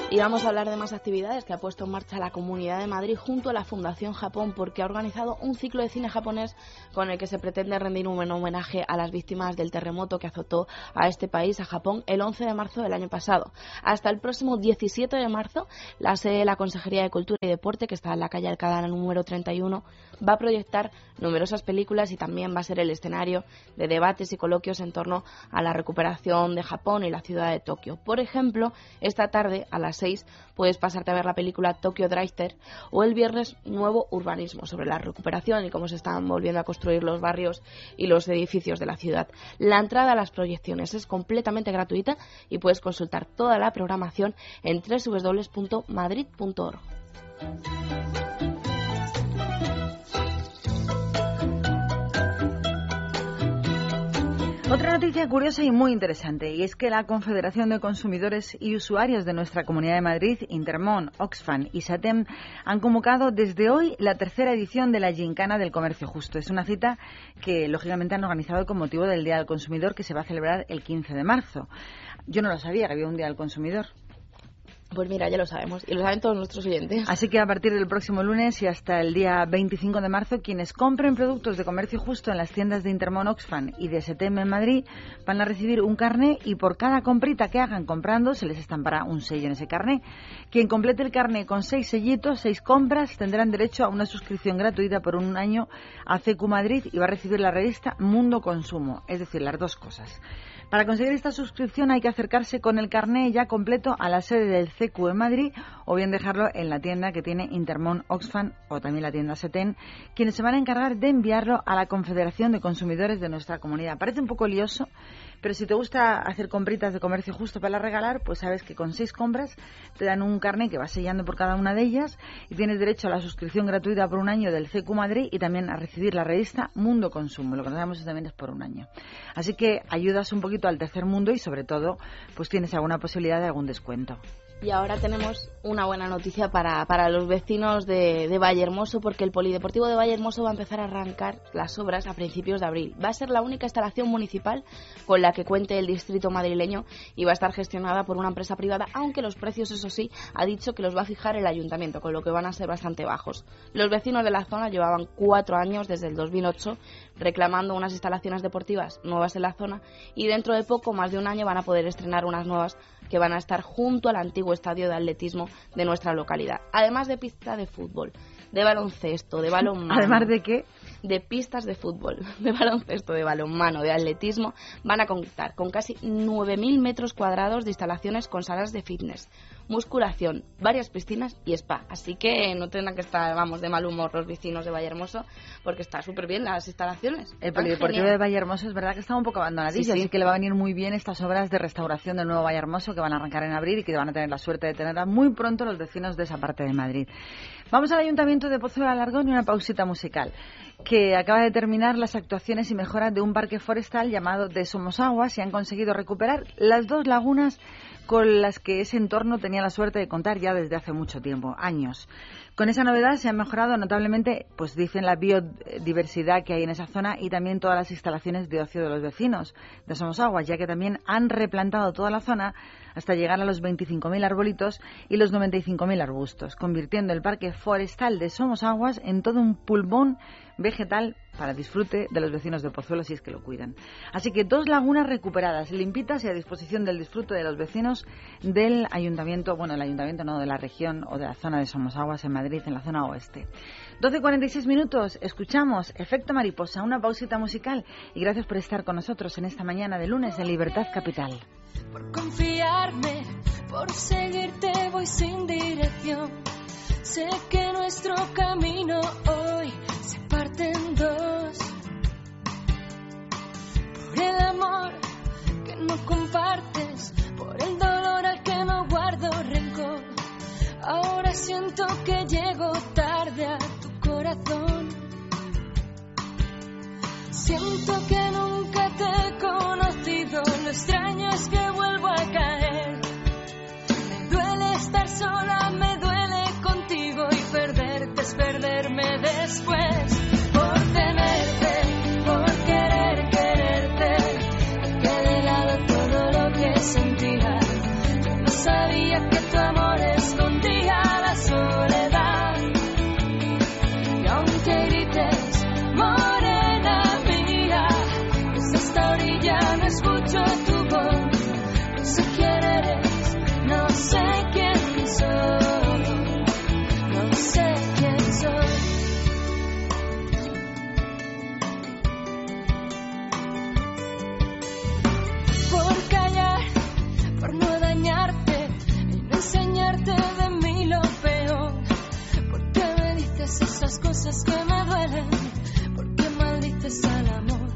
S4: Y vamos a hablar de más actividades que ha puesto en marcha la Comunidad de Madrid junto a la Fundación Japón porque ha organizado un ciclo de cine japonés con el que se pretende rendir un homenaje a las víctimas del terremoto que azotó a este país, a Japón, el 11 de marzo del año pasado. Hasta el próximo 17 de marzo, la sede de la Consejería de Cultura y Deporte, que está en la calle Alcalá número 31, va a proyectar numerosas películas y también va a ser el escenario de debates y coloquios en torno a la recuperación de Japón y la ciudad de Tokio. Por ejemplo, esta tarde a las 6 puedes pasarte a ver la película Tokyo Drifter o el viernes Nuevo Urbanismo sobre la recuperación y cómo se están volviendo a construir los barrios y los edificios de la ciudad. La entrada a las proyecciones es completamente gratuita y puedes consultar toda la programación en www.madrid.org.
S1: Otra noticia curiosa y muy interesante, y es que la Confederación de Consumidores y Usuarios de nuestra Comunidad de Madrid, Intermon, Oxfam y SATEM, han convocado desde hoy la tercera edición de la Gincana del Comercio Justo. Es una cita que, lógicamente, han organizado con motivo del Día del Consumidor, que se va a celebrar el 15 de marzo. Yo no lo sabía que había un Día del Consumidor.
S4: Pues mira, ya lo sabemos y lo saben todos nuestros oyentes.
S1: Así que a partir del próximo lunes y hasta el día 25 de marzo, quienes compren productos de comercio justo en las tiendas de Intermon Oxfam y de SETEM en Madrid van a recibir un carné y por cada comprita que hagan comprando se les estampará un sello en ese carné. Quien complete el carné con seis sellitos, seis compras, tendrán derecho a una suscripción gratuita por un año a CQ Madrid y va a recibir la revista Mundo Consumo, es decir, las dos cosas. Para conseguir esta suscripción hay que acercarse con el carné ya completo a la sede del CQ en Madrid o bien dejarlo en la tienda que tiene Intermon Oxfam o también la tienda Seten, quienes se van a encargar de enviarlo a la Confederación de Consumidores de nuestra comunidad. Parece un poco lioso, pero si te gusta hacer compritas de comercio justo para regalar, pues sabes que con seis compras te dan un carné que vas sellando por cada una de ellas y tienes derecho a la suscripción gratuita por un año del CQ Madrid y también a recibir la revista Mundo Consumo. Lo que damos también es por un año. Así que ayudas un poquito al tercer mundo y sobre todo pues tienes alguna posibilidad de algún descuento.
S4: Y ahora tenemos una buena noticia para, para los vecinos de, de Vallehermoso, porque el Polideportivo de Vallehermoso va a empezar a arrancar las obras a principios de abril. Va a ser la única instalación municipal con la que cuente el distrito madrileño y va a estar gestionada por una empresa privada, aunque los precios, eso sí, ha dicho que los va a fijar el ayuntamiento, con lo que van a ser bastante bajos. Los vecinos de la zona llevaban cuatro años, desde el 2008, reclamando unas instalaciones deportivas nuevas en la zona y dentro de poco, más de un año, van a poder estrenar unas nuevas que van a estar junto al antiguo estadio de atletismo de nuestra localidad. Además de pista de fútbol, de baloncesto, de balonmano.
S1: Además de qué?
S4: De pistas de fútbol, de baloncesto, de balonmano, de atletismo, van a contar con casi 9.000 metros cuadrados de instalaciones con salas de fitness, musculación, varias piscinas y spa. Así que no tendrán que estar, vamos, de mal humor los vecinos de Vallehermoso, porque está súper bien las instalaciones.
S1: El Polideportivo de Vallehermoso es verdad que está un poco abandonadillo,
S4: Sí, sí.
S1: así que le va a venir muy bien estas obras de restauración del nuevo Vallehermoso que van a arrancar en abril y que van a tener la suerte de tenerla muy pronto los vecinos de esa parte de Madrid. Vamos al Ayuntamiento de Pozo de Alargón y una pausita musical, que acaba de terminar las actuaciones y mejoras de un parque forestal llamado de Somosaguas y han conseguido recuperar las dos lagunas con las que ese entorno tenía la suerte de contar ya desde hace mucho tiempo, años. Con esa novedad se ha mejorado notablemente, pues dicen, la biodiversidad que hay en esa zona y también todas las instalaciones de ocio de los vecinos de Somosaguas, ya que también han replantado toda la zona hasta llegar a los 25.000 arbolitos y los 95.000 arbustos, convirtiendo el parque forestal de Somosaguas en todo un pulmón vegetal para disfrute de los vecinos de Pozuelo si es que lo cuidan. Así que dos lagunas recuperadas, limpitas y a disposición del disfrute de los vecinos del ayuntamiento, bueno, el ayuntamiento no, de la región o de la zona de Somosaguas en Madrid, en la zona oeste. 12.46 minutos, escuchamos Efecto Mariposa, una pausita musical y gracias por estar con nosotros en esta mañana de lunes en Libertad Capital.
S16: Por confiarme, por seguirte voy sin dirección. Sé que nuestro camino hoy se parte en dos. Por el amor que no compartes, por el dolor al que no guardo rencor. Ahora siento que llego tarde a tu corazón. Siento que nunca te he conocido, lo extraño es que vuelvo a caer. Me duele estar sola, me duele contigo y perderte es perderme después. De mí lo peor. ¿Por qué me dices esas cosas que me duelen? ¿Por qué maldices al amor?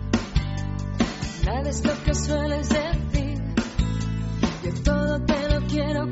S16: Nada es lo que sueles decir. Yo todo te lo quiero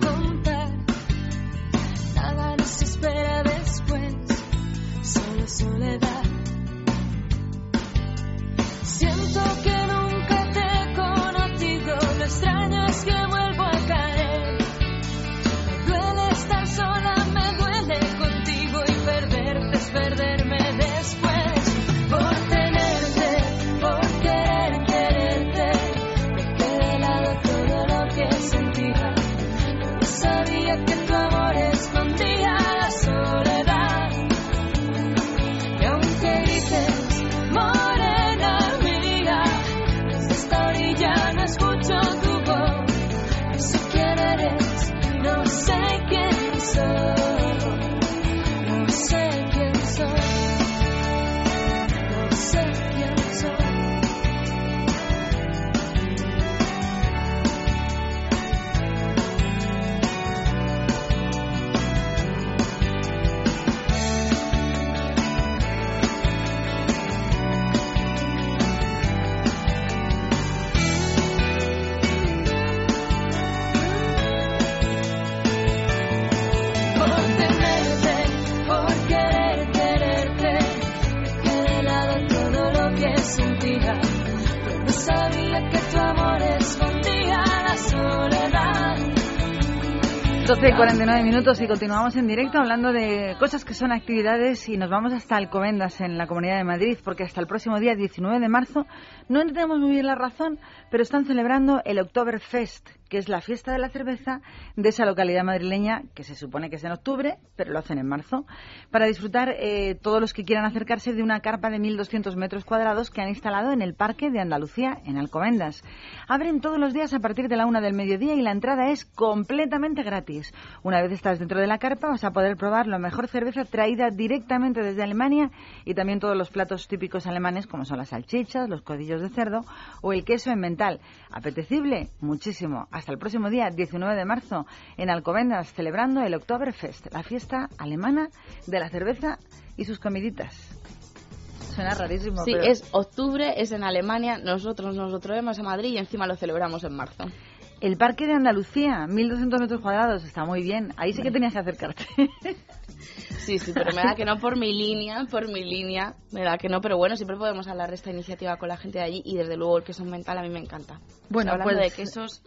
S1: minutos y continuamos en directo hablando de cosas que son actividades y nos vamos hasta Alcobendas en la Comunidad de Madrid porque hasta el próximo día 19 de marzo no entendemos muy bien la razón, pero están celebrando el Oktoberfest, que es la fiesta de la cerveza de esa localidad madrileña que se supone que es en octubre, pero lo hacen en marzo, para disfrutar eh, todos los que quieran acercarse de una carpa de 1.200 metros cuadrados que han instalado en el Parque de Andalucía en Alcobendas. Abren todos los días a partir de la una del mediodía y la entrada es completamente gratis. Una vez estás dentro de la carpa vas a poder probar la mejor cerveza traída directamente desde Alemania y también todos los platos típicos alemanes como son las salchichas, los codillos de cerdo o el queso en mental. Apetecible, muchísimo. El próximo día 19 de marzo en Alcobendas celebrando el Oktoberfest, la fiesta alemana de la cerveza y sus comiditas. Suena rarísimo,
S4: Sí,
S1: pero
S4: es octubre, es en Alemania, nosotros nos lo traemos a Madrid y encima lo celebramos en marzo.
S1: el Parque de Andalucía, 1.200 metros cuadrados, está muy bien. Ahí sí que tenías que acercarte.
S4: Sí, sí, pero me da que no por mi línea, por mi línea, me da que no, pero bueno, siempre podemos hablar de esta iniciativa con la gente de allí y desde luego el queso mental a mí me encanta.
S1: Bueno,
S4: hablando
S1: pues-
S4: de quesos,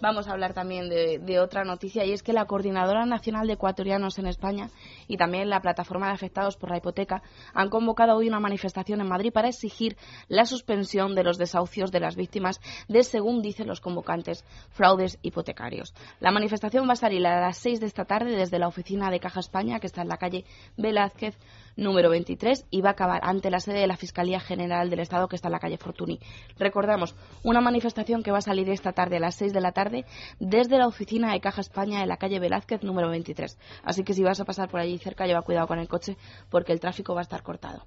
S4: Vamos a hablar también de, otra noticia y es que la Coordinadora Nacional de Ecuatorianos en España y también la Plataforma de Afectados por la Hipoteca han convocado hoy una manifestación en Madrid para exigir la suspensión de los desahucios de las víctimas de, según dicen los convocantes, fraudes hipotecarios. La manifestación va a salir a las seis de esta tarde desde la oficina de Caja España, que está en la calle Velázquez número 23 y va a acabar ante la sede de la Fiscalía General del Estado que está en la calle Fortuny. Recordamos, una manifestación que va a salir esta tarde a las 6 de la tarde desde la oficina de Caja España en la calle Velázquez número 23. Así que si vas a pasar por allí cerca, lleva cuidado con el coche porque el tráfico va a estar cortado.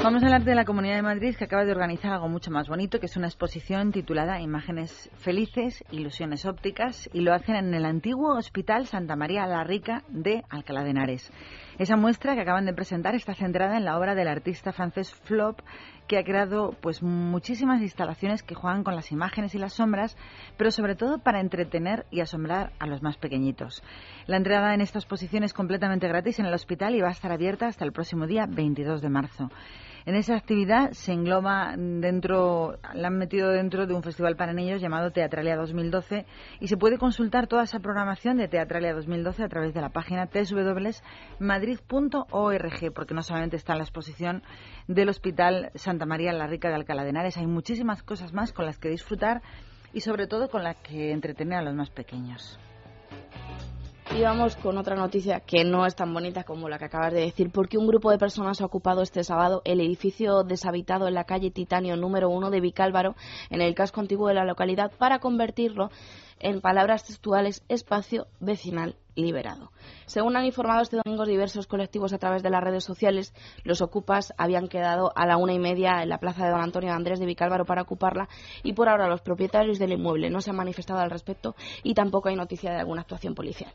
S1: Vamos a hablar de la Comunidad de Madrid que acaba de organizar algo mucho más bonito, que es una exposición titulada Imágenes felices, ilusiones ópticas, y lo hacen en el antiguo Hospital Santa María la Rica de Alcalá de Henares. Esa muestra que acaban de presentar está centrada en la obra del artista francés Flop, que ha creado pues muchísimas instalaciones que juegan con las imágenes y las sombras, pero sobre todo para entretener y asombrar a los más pequeñitos. La entrada en esta exposición es completamente gratis en el hospital y va a estar abierta hasta el próximo día 22 de marzo. En esa actividad se engloba dentro, la han metido dentro de un festival para niños llamado Teatralia 2012 y se puede consultar toda esa programación de Teatralia 2012 a través de la página www.madrid.org, porque no solamente está la exposición del Hospital Santa María la Rica de Alcalá de Henares, hay muchísimas cosas más con las que disfrutar y sobre todo con las que entretener a los más pequeños.
S4: Y vamos con otra noticia que no es tan bonita como la que acabas de decir, porque un grupo de personas ha ocupado este sábado el edificio deshabitado en la calle Titanio número 1 de Vicálvaro, en el casco antiguo de la localidad, para convertirlo en palabras textuales espacio vecinal liberado. Según han informado este domingo diversos colectivos a través de las redes sociales, los ocupas habían quedado a la una y media en la plaza de Don Antonio Andrés de Vicálvaro para ocuparla y por ahora los propietarios del inmueble no se han manifestado al respecto y tampoco hay noticia de alguna actuación policial.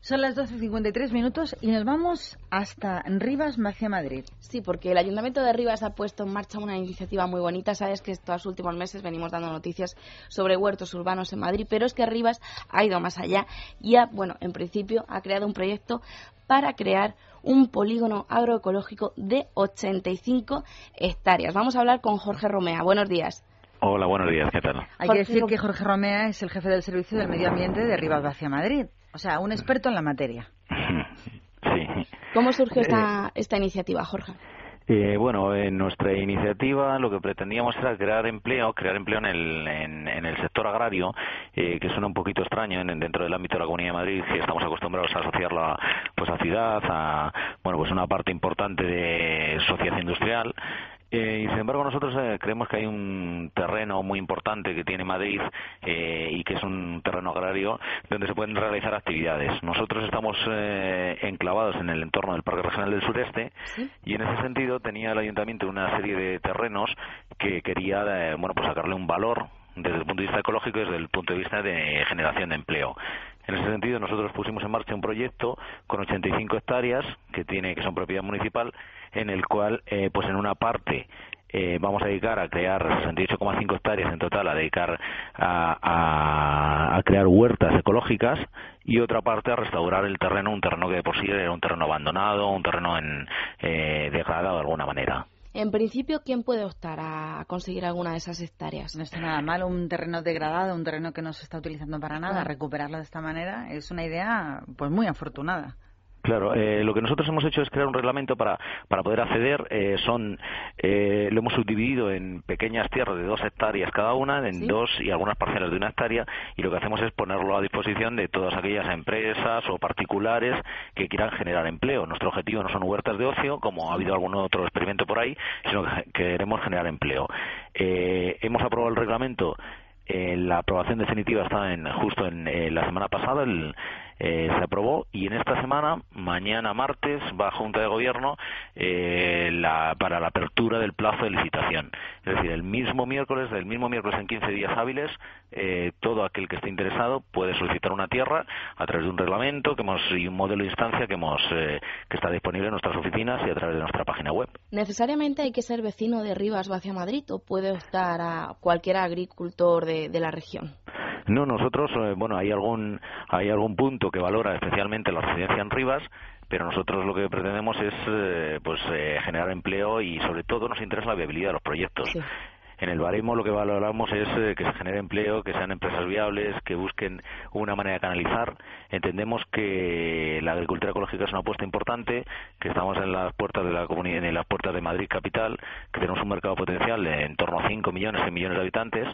S1: Son las 12.53 minutos y nos vamos hasta Rivas, hacia Madrid.
S4: Sí, porque el Ayuntamiento de Rivas ha puesto en marcha una iniciativa muy bonita. Sabes que estos últimos meses venimos dando noticias sobre huertos urbanos en Madrid, pero es que Rivas ha ido más allá y ha, bueno, en principio ha creado un proyecto para crear un polígono agroecológico de 85 hectáreas. Vamos a hablar con Jorge Romea. Buenos días.
S17: Hola, buenos días, ¿qué tal?
S1: Hay que decir que Jorge Romea es el jefe del Servicio del Medio Ambiente de Rivas hacia Madrid. O sea, un experto en la materia.
S17: Sí.
S4: ¿Cómo surgió esta, esta iniciativa, Jorge?
S17: Eh, bueno, en nuestra iniciativa lo que pretendíamos era crear empleo, crear empleo en el, en, el sector agrario, eh, que suena un poquito extraño en, dentro del ámbito de la Comunidad de Madrid, que estamos acostumbrados a asociarla pues a ciudad, a bueno pues una parte importante de sociedad industrial. Eh, y sin embargo nosotros eh, creemos que hay un terreno muy importante que tiene Madrid eh, y que es un terreno agrario donde se pueden realizar actividades. Nosotros estamos enclavados en el entorno del Parque Regional del Sureste y en ese sentido tenía el ayuntamiento una serie de terrenos que quería bueno pues sacarle un valor desde el punto de vista ecológico y desde el punto de vista de generación de empleo. En ese sentido, nosotros pusimos en marcha un proyecto con 85 hectáreas que tiene que son propiedad municipal, en el cual, eh, pues en una parte eh, vamos a dedicar a crear 68,5 hectáreas en total, a dedicar a, crear huertas ecológicas y otra parte a restaurar el terreno, un terreno que de por sí era un terreno abandonado, un terreno en, eh, degradado de alguna manera.
S4: En principio, ¿quién puede optar a conseguir alguna de esas hectáreas?
S1: No está nada mal un terreno degradado, un terreno que no se está utilizando para nada, recuperarlo de esta manera es una idea pues muy afortunada.
S17: Claro, eh, lo que nosotros hemos hecho es crear un reglamento para, para poder acceder. Eh, son eh, Lo hemos subdividido en pequeñas tierras de dos hectáreas cada una, en dos y algunas parcelas de una hectárea, y lo que hacemos es ponerlo a disposición de todas aquellas empresas o particulares que quieran generar empleo. Nuestro objetivo no son huertas de ocio, como ha habido algún otro experimento por ahí, sino que queremos generar empleo. hemos aprobado el reglamento la aprobación definitiva está en, justo en la semana pasada, el, eh, se aprobó y en esta semana, mañana martes, va a Junta de Gobierno eh, la, para la apertura del plazo de licitación. Es decir, el mismo miércoles, el mismo miércoles en 15 días hábiles, eh, todo aquel que esté interesado puede solicitar una tierra a través de un reglamento que hemos, y un modelo de instancia que, hemos, que está disponible en nuestras oficinas y a través de nuestra página web.
S4: ¿Necesariamente hay que ser vecino de Rivas hacia Madrid o puede estar a cualquier agricultor de, de la región?
S17: No, nosotros, eh, bueno, hay algún, hay algún punto que valora especialmente la residencia en Rivas, pero nosotros lo que pretendemos es eh, pues eh, generar empleo y sobre todo nos interesa la viabilidad de los proyectos. En el baremo lo que valoramos es eh, que se genere empleo, que sean empresas viables, que busquen una manera de canalizar. Entendemos que la agricultura ecológica es una apuesta importante, que estamos en las puertas de la comunidad, en las puertas de Madrid capital, que tenemos un mercado potencial de en torno a 5 millones, 6 millones de habitantes.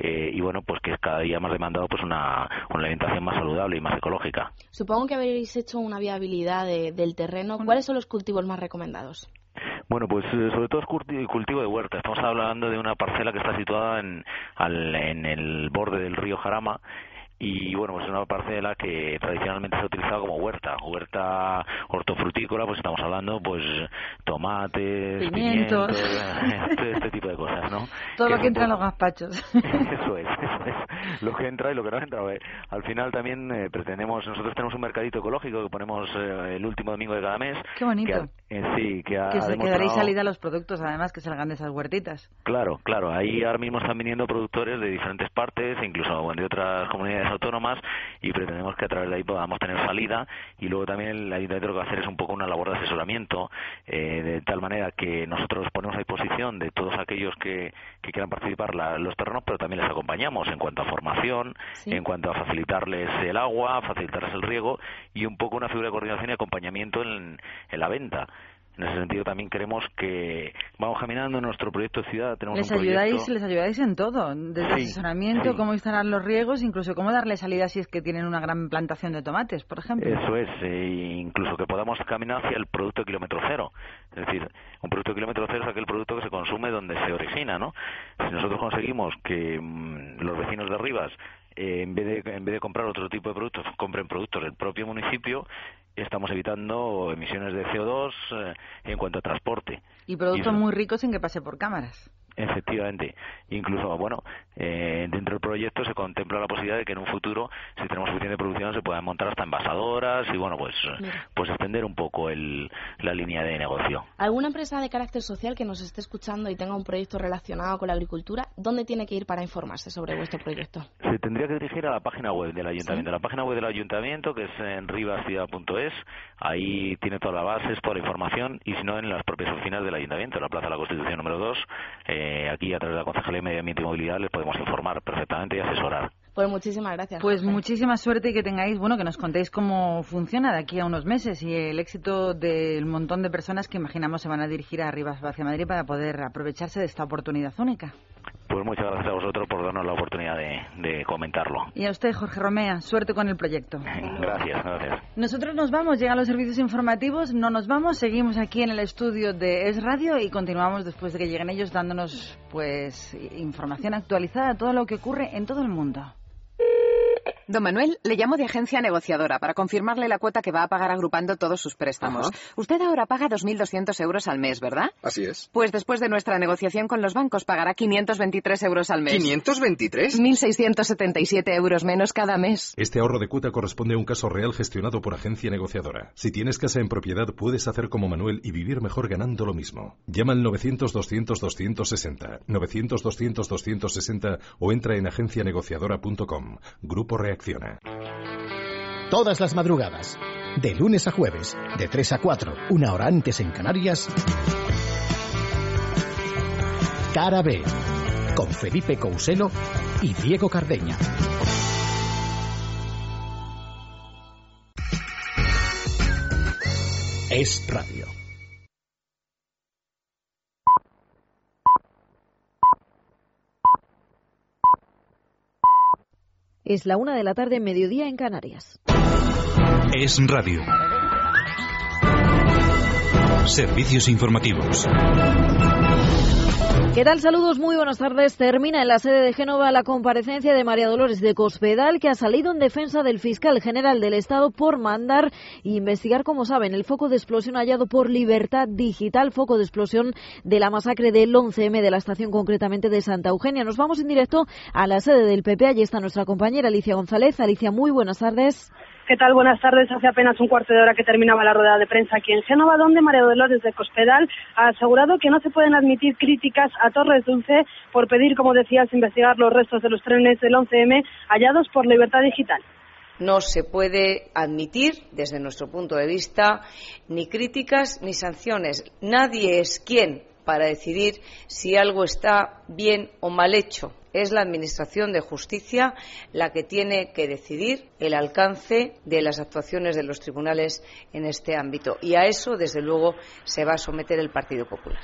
S17: Eh, y bueno, pues que es cada día más demandado pues una, una alimentación más saludable y más ecológica.
S4: Supongo que habéis hecho una viabilidad de- del terreno. ¿Cuáles son los cultivos más recomendados?
S17: Bueno, pues eh, sobre todo es culti- cultivo de huerta. Estamos hablando de una parcela que está situada en, al- en el borde del río Jarama. Y bueno, pues es una parcela que tradicionalmente se ha utilizado como huerta, huerta hortofrutícola, pues estamos hablando pues tomates,
S1: Pimientos.
S17: pimientos, este, este tipo de cosas, ¿no?
S1: Todo lo que entra en los gazpachos.
S17: eso es, eso es. Lo que entra y lo que no entra. Eh, Al final también eh, pretendemos, nosotros tenemos un mercadito ecológico que ponemos eh, el último domingo de cada mes.
S1: Qué bonito.
S17: Que, eh, sí, que ha
S1: que se
S17: demostrado-
S1: quedaréis salida a los productos, además, que salgan de esas huertitas.
S17: Claro, claro. Ahí ahora mismo están viniendo productores de diferentes partes, incluso bueno, de otras comunidades autónomas, y pretendemos que a través de ahí podamos tener salida. Y luego también el ayuntamiento lo que va a hacer es un poco una labor de asesoramiento, eh, de tal manera que nosotros ponemos a disposición de todos aquellos que, que quieran participar la- los terrenos, pero también les acompañamos en cuanto a formación,
S4: Sí.
S17: en cuanto a facilitarles el agua, facilitarles el riego y un poco una figura de coordinación y acompañamiento en, en la venta. En ese sentido también queremos que vamos caminando en nuestro proyecto de ciudad. Tenemos
S1: Les
S17: un proyecto-
S1: ayudáis, les ayudáis en todo, desde
S17: Sí,
S1: asesoramiento,
S17: sí.
S1: cómo instalar los riegos, incluso cómo darle salida si es que tienen una gran plantación de tomates, por ejemplo.
S17: Eso es, eh, incluso que podamos caminar hacia el producto de kilómetro cero. Es decir, un producto de kilómetro cero es aquel producto que se consume donde se origina, ¿no? Si nosotros conseguimos que mm, los vecinos de Rivas, eh, en, vez de, en vez de comprar otro tipo de productos, compren productos del propio municipio, estamos evitando emisiones de CO2 eh, en cuanto a transporte.
S1: Y productos
S17: eso-
S1: muy ricos sin que pase por cámaras.
S17: Efectivamente. Incluso, bueno, eh, dentro del proyecto se contempla la posibilidad de que en un futuro, si tenemos suficiente producción, se puedan montar hasta envasadoras y, bueno, pues,
S4: Mira.
S17: pues extender un poco el, la línea de negocio.
S4: ¿Alguna empresa de carácter social que nos esté escuchando y tenga un proyecto relacionado con la agricultura, dónde tiene que ir para informarse sobre vuestro proyecto?
S17: Se tendría que dirigir a la página web del ayuntamiento. La página web del ayuntamiento, que es en rivasciudad.es, ahí tiene todas las bases, toda la información, y si no, en las propias oficinas del ayuntamiento, en la Plaza de la Constitución número 2, eh, aquí a través de la Concejalía de Medio Ambiente y Movilidad les podemos informar perfectamente y asesorar.
S4: Pues muchísimas gracias.
S1: Pues
S4: Jorge.
S1: muchísima suerte y que tengáis, bueno, que nos contéis cómo funciona de aquí a unos meses y el éxito del montón de personas que imaginamos se van a dirigir a Rivas hacia Madrid para poder aprovecharse de esta oportunidad única.
S17: Pues muchas gracias a vosotros por darnos la oportunidad de, de comentarlo.
S1: Y a usted, Jorge Romea, suerte con el proyecto.
S17: Gracias, gracias.
S1: Nosotros nos vamos, llegan los servicios informativos, no nos vamos, seguimos aquí en el estudio de Es Radio y continuamos después de que lleguen ellos dándonos pues información actualizada de todo lo que ocurre en todo el mundo.
S5: Don Manuel, le llamo de agencia negociadora para confirmarle la cuota que va a pagar agrupando todos sus préstamos.
S18: Ajá.
S5: Usted ahora paga 2.200 euros al mes, ¿verdad?
S18: Así es.
S5: Pues después de nuestra negociación con los bancos pagará 523 euros al mes.
S18: ¿523?
S5: 1.677 euros menos cada mes.
S7: Este ahorro de cuota corresponde a un caso real gestionado por agencia negociadora. Si tienes casa en propiedad, puedes hacer como Manuel y vivir mejor ganando lo mismo. Llama al 900-200-260, 900-200-260 o entra en agencianegociadora.com. Grupo Reacciona.
S19: Todas las madrugadas, de lunes a jueves, de 3 a 4, una hora antes en Canarias. Cara B, con Felipe Couselo y Diego Cardeña. Es radio.
S20: Es la una de la tarde, mediodía en Canarias.
S21: Es radio. Servicios informativos.
S20: ¿Qué tal? Saludos, muy buenas tardes. Termina en la sede de Génova la comparecencia de María Dolores de Cospedal, que ha salido en defensa del fiscal general del Estado por mandar e investigar, como saben, el foco de explosión hallado por Libertad Digital, foco de explosión de la masacre del 11M de la estación concretamente de Santa Eugenia. Nos vamos en directo a la sede del PP. Allí está nuestra compañera Alicia González. Alicia, muy buenas tardes.
S22: ¿Qué tal? Buenas tardes. Hace apenas un cuarto de hora que terminaba la rueda de prensa aquí en Génova, donde María Dolores de Cospedal ha asegurado que no se pueden admitir críticas a Torres Dulce por pedir, como decías, investigar los restos de los trenes del 11M hallados por Libertad Digital.
S23: No se puede admitir, desde nuestro punto de vista, ni críticas ni sanciones. Nadie es quien para decidir si algo está bien o mal hecho. Es la Administración de Justicia la que tiene que decidir el alcance de las actuaciones de los tribunales en este ámbito. Y a eso, desde luego, se va a someter el Partido Popular.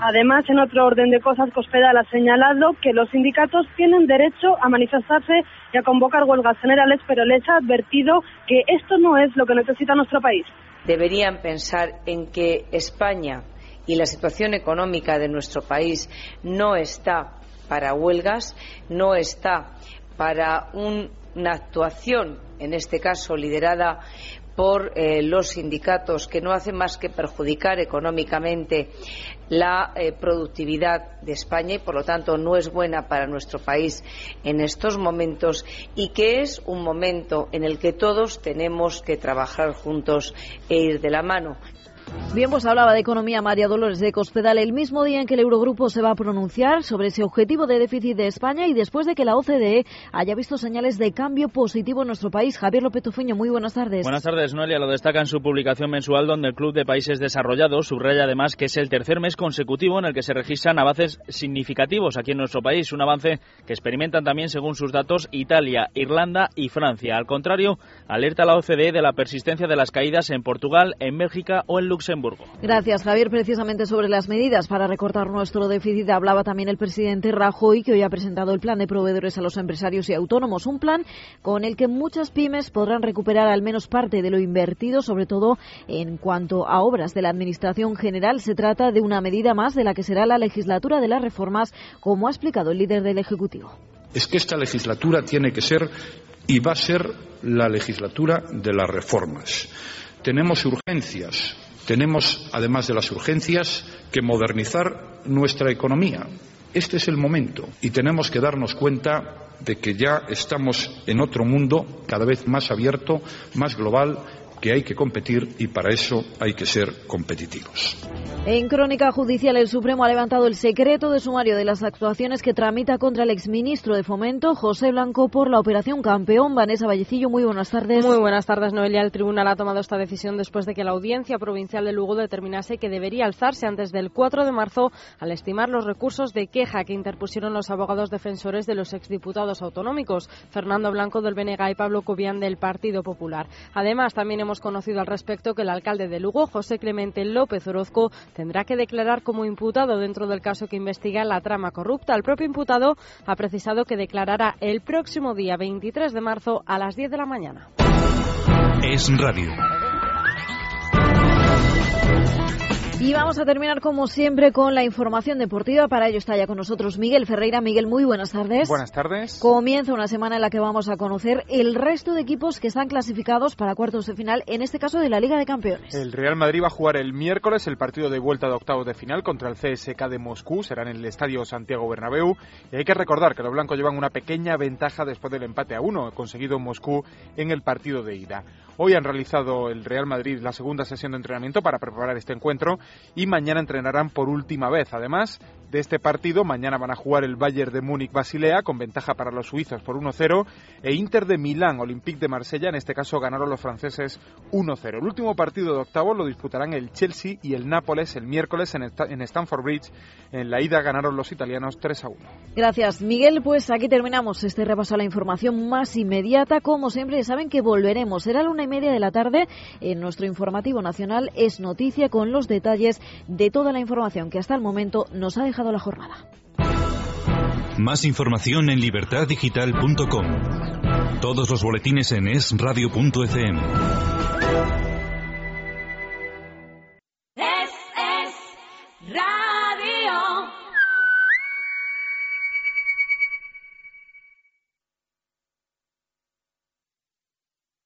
S22: Además, en otro orden de cosas, Cospedal ha señalado que los sindicatos tienen derecho a manifestarse y a convocar huelgas generales, pero les ha advertido que esto no es lo que necesita nuestro país.
S23: Deberían pensar en que España y la situación económica de nuestro país no está para huelgas, no está para un- una actuación, en este caso liderada por eh, los sindicatos que no hacen más que perjudicar económicamente la eh, productividad de España y por lo tanto no es buena para nuestro país en estos momentos y que es un momento en el que todos tenemos que trabajar juntos e ir de la mano.
S20: Bien, pues hablaba de economía María Dolores de Cospedal el mismo día en que el Eurogrupo se va a pronunciar sobre ese objetivo de déficit de España y después de que la OCDE haya visto señales de cambio positivo en nuestro país. Javier López Tufiño, muy buenas tardes.
S24: Buenas tardes, Noelia. Lo destaca en su publicación mensual donde el Club de Países Desarrollados subraya además que es el tercer mes consecutivo en el que se registran avances significativos aquí en nuestro país. Un avance que experimentan también, según sus datos, Italia, Irlanda y Francia. Al contrario, alerta la OCDE de la persistencia de las caídas en Portugal, en Bélgica o en.
S20: Gracias, Javier. Precisamente sobre las medidas para recortar nuestro déficit hablaba también el presidente Rajoy, que hoy ha presentado el plan de proveedores a los empresarios y autónomos. Un plan con el que muchas pymes podrán recuperar al menos parte de lo invertido, sobre todo en cuanto a obras de la Administración General. Se trata de una medida más de la que será la legislatura de las reformas, como ha explicado el líder del Ejecutivo.
S18: es que esta legislatura tiene que ser y va a ser la legislatura de las reformas. Tenemos urgencias, tenemos, además de las urgencias, que modernizar nuestra economía. Este es el momento y tenemos que darnos cuenta de que ya estamos en otro mundo cada vez más abierto, más global, que hay que competir y para eso hay que ser competitivos.
S20: En crónica judicial, el Supremo ha levantado el secreto de sumario de las actuaciones que tramita contra el exministro de Fomento, José Blanco, por la Operación Campeón. Vanessa Vallecillo, muy buenas tardes.
S25: Muy buenas tardes, Noelia. El tribunal ha tomado esta decisión después de que la Audiencia Provincial de Lugo determinase que debería alzarse antes del 4 de marzo al estimar los recursos de queja que interpusieron los abogados defensores de los exdiputados autonómicos, Fernando Blanco del BNG y Pablo Cubián del Partido Popular. Además, también hemos conocido al respecto que el alcalde de Lugo, José Clemente López Orozco, tendrá que declarar como imputado dentro del caso que investiga la trama corrupta. El propio imputado ha precisado que declarará el próximo día 23 de marzo a las 10 de la mañana.
S21: Es radio.
S20: Y vamos a terminar como siempre con la información deportiva. Para ello está ya con nosotros Miguel Ferreira. Miguel, muy buenas tardes.
S26: Buenas tardes.
S20: Comienza una semana en la que vamos a conocer el resto de equipos que están clasificados para cuartos de final, en este caso de la Liga de Campeones.
S26: El Real Madrid va a jugar el miércoles el partido de vuelta de octavos de final contra el CSK de Moscú. Será en el Estadio Santiago Bernabéu. Y hay que recordar que los blancos llevan una pequeña ventaja después del empate a uno conseguido en Moscú en el partido de ida. Hoy han realizado el Real Madrid la segunda sesión de entrenamiento para preparar este encuentro y mañana entrenarán por última vez. Además de este partido, mañana van a jugar el Bayern de Múnich-Basilea con ventaja para los suizos por 1-0 e Inter de Milán, Olympique de Marsella, en este caso ganaron los franceses 1-0. El último partido de octavos lo disputarán el Chelsea y el Nápoles el miércoles en, Sta- en Stamford Bridge. En la ida ganaron los italianos 3-1.
S20: Gracias, Miguel. Pues aquí terminamos este repaso a la información más inmediata. Como siempre, saben que volveremos. Será la una y media de la tarde en nuestro informativo nacional. Es noticia con los detalles de toda la información que hasta el momento nos ha dejado la jornada.
S21: Más información en libertaddigital.com. Todos los boletines en esradio.fm.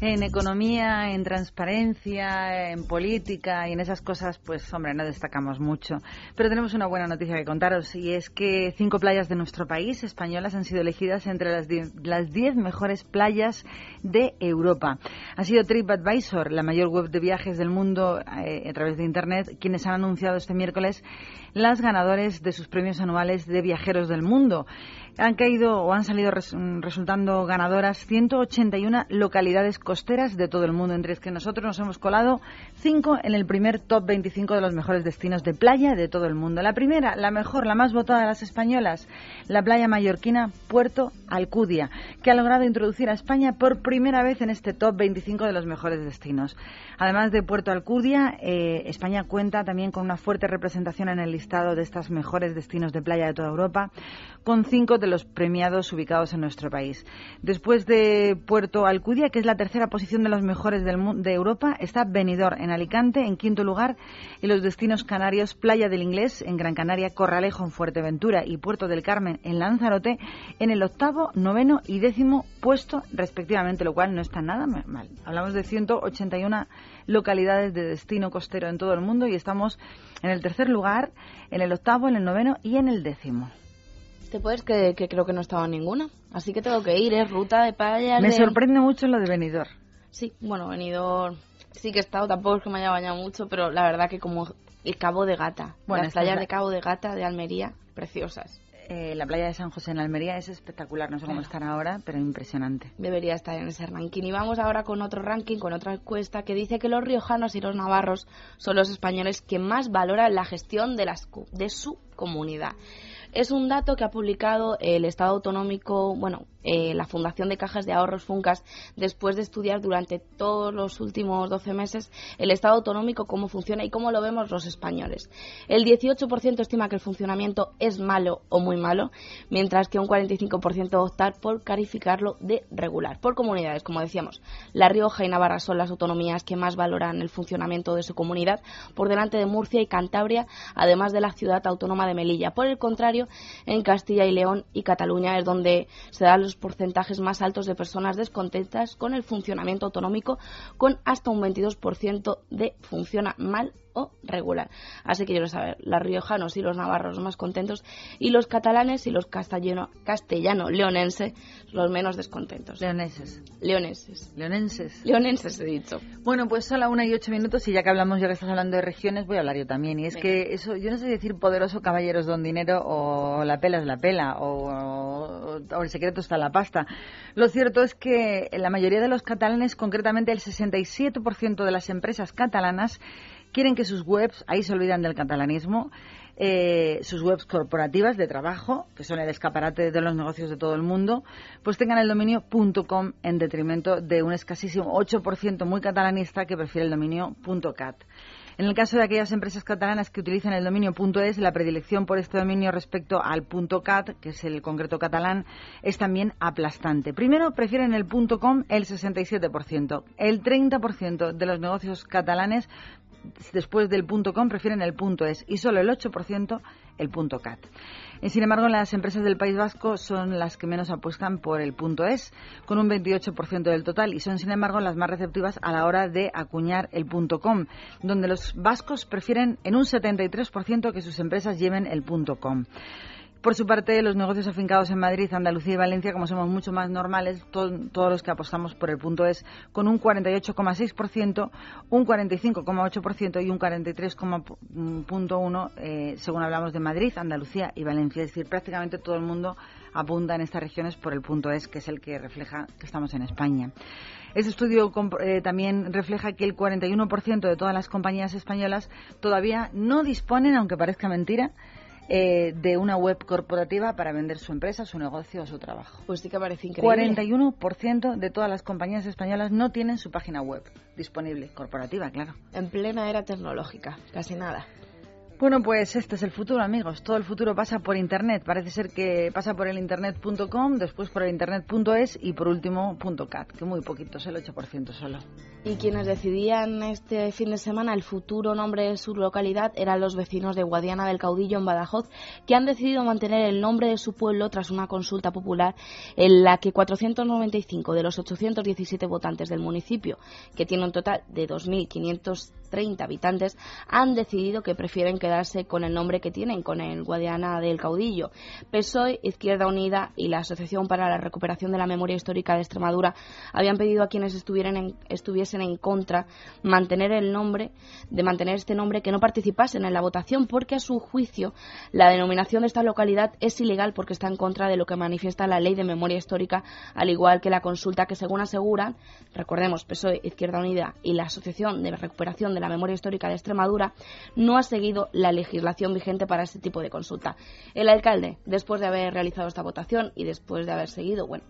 S1: En economía, en transparencia, en política y en esas cosas, pues hombre, no destacamos mucho. Pero tenemos una buena noticia que contaros y es que cinco playas de nuestro país, españolas, han sido elegidas entre las die- las diez mejores playas de Europa. Ha sido TripAdvisor, la mayor web de viajes del mundo eh, a través de Internet, quienes han anunciado este miércoles las ganadores de sus premios anuales de viajeros del mundo. Han caído o han salido res- resultando ganadoras 181 localidades costeras de todo el mundo, entre las que nosotros nos hemos colado cinco en el primer top 25 de los mejores destinos de playa de todo el mundo. La primera, la mejor, la más votada de las españolas, la playa mallorquina Puerto Alcudia, que ha logrado introducir a España por primera vez en este top 25 de los mejores destinos. Además de Puerto Alcudia, eh, España cuenta también con una fuerte representación en el listado de estos mejores destinos de playa de toda Europa, con cinco de los premiados ubicados en nuestro país. Después de Puerto Alcudia, que es la tercera posición de los mejores del de Europa, está Benidorm en Alicante en quinto lugar y los destinos canarios Playa del Inglés en Gran Canaria, Corralejo en Fuerteventura y Puerto del Carmen en Lanzarote en el octavo, noveno y décimo puesto respectivamente, lo cual no está nada ma- mal. Hablamos de 181 localidades de destino costero en todo el mundo y estamos en el tercer lugar, en el octavo, en el noveno y en el décimo.
S4: ¿Te puedes que, que creo que no estaba en ninguna? Así que tengo que ir, es ruta de playas.
S1: Me
S4: de-
S1: sorprende mucho lo de Benidorm.
S4: Sí, bueno, venido sí que he estado, tampoco es que me haya bañado mucho, pero la verdad que como el Cabo de Gata,
S1: Bueno,
S4: las playas
S1: la-
S4: de Cabo de Gata de Almería, preciosas.
S1: Eh, la playa de San José en Almería es espectacular, no sé cómo están ahora, pero impresionante.
S4: Debería estar en ese ranking. Y vamos ahora con otro ranking, con otra encuesta que dice que los riojanos y los navarros son los españoles que más valoran la gestión de, las, de su comunidad. Es un dato que ha publicado el Estado Autonómico, bueno, eh, la Fundación de Cajas de Ahorros Funcas, después de estudiar durante todos los últimos 12 meses el Estado Autonómico, cómo funciona y cómo lo vemos los españoles. El 18% estima que el funcionamiento es malo o muy malo, mientras que un 45% va a optar por calificarlo de regular. Por comunidades, como decíamos, La Rioja y Navarra son las autonomías que más valoran el funcionamiento de su comunidad, por delante de Murcia y Cantabria, además de la ciudad autónoma de Melilla. Por el contrario, en Castilla y León y Cataluña es donde se dan porcentajes más altos de personas descontentas con el funcionamiento autonómico, con hasta un 22% de funciona mal o regular. Así que quiero saber, los riojanos y los navarros más contentos y los catalanes y los castellano, castellano leonense los menos descontentos.
S1: Leoneses.
S4: Leoneses.
S1: Leonenses.
S4: Leonenses he dicho.
S1: Bueno, pues la una y ocho minutos y ya que hablamos, ya que estás hablando de regiones, voy a hablar yo también. Y es que eso, yo no sé decir poderoso caballeros don dinero o la pela es la pela o, o- o el secreto está en la pasta. Lo cierto es que la mayoría de los catalanes, concretamente el 67% de las empresas catalanas, quieren que sus webs, ahí se olvidan del catalanismo, eh, sus webs corporativas de trabajo, que son el escaparate de los negocios de todo el mundo, pues tengan el dominio .com en detrimento de un escasísimo 8% muy catalanista que prefiere el dominio .cat. En el caso de aquellas empresas catalanas que utilizan el dominio .es, la predilección por este dominio respecto al .cat, que es el concreto catalán, es también aplastante. Primero prefieren el .com el 67%. El 30% de los negocios catalanes después del .com prefieren el .es y solo el 8% el .cat. Eh, Sin embargo, las empresas del País Vasco son las que menos apuestan por el .es, con un 28% del total, y son, sin embargo, las más receptivas a la hora de acuñar el .com, donde los vascos prefieren en un 73% que sus empresas lleven el .com. Por su parte, los negocios afincados en Madrid, Andalucía y Valencia, como somos mucho más normales, to- todos los que apostamos por el punto es con un 48,6%, un 45,8% y un 43,1% eh, según hablamos de Madrid, Andalucía y Valencia. Es decir, prácticamente todo el mundo apunta en estas regiones por el punto es, que es el que refleja que estamos en España. Este estudio eh, también refleja que el 41% de todas las compañías españolas todavía no disponen, aunque parezca mentira, eh, de una web corporativa para vender su empresa, su negocio o su trabajo.
S4: Pues sí que parece increíble.
S1: 41% de todas las compañías españolas no tienen su página web disponible, corporativa, claro.
S4: En plena era tecnológica, casi nada.
S1: Bueno, pues este es el futuro, amigos. Todo el futuro pasa por Internet. Parece ser que pasa por el internet.com, después por el internet.es y por último .cat, que muy poquito, es el 8% solo.
S4: Y quienes decidían este fin de semana el futuro nombre de su localidad eran los vecinos de Guadiana del Caudillo en Badajoz, que han decidido mantener el nombre de su pueblo tras una consulta popular en la que 495 de los 817 votantes del municipio, que tiene un total de 2.530 habitantes, han decidido que prefieren quedarse con el nombre que tienen, con el Guadiana del Caudillo. PSOE, Izquierda Unida y la Asociación para la Recuperación de la Memoria Histórica de Extremadura habían pedido a quienes estuvieran en- estuviesen en contra mantener el nombre, de mantener este nombre, que no participasen en la votación, porque a su juicio la denominación de esta localidad es ilegal porque está en contra de lo que manifiesta la Ley de Memoria Histórica, al igual que la consulta que, según aseguran, recordemos, PSOE, Izquierda Unida y la Asociación de Recuperación de la Memoria Histórica de Extremadura, no ha seguido la legislación vigente para este tipo de consulta. El alcalde, después de haber realizado esta votación y después de haber seguido, bueno,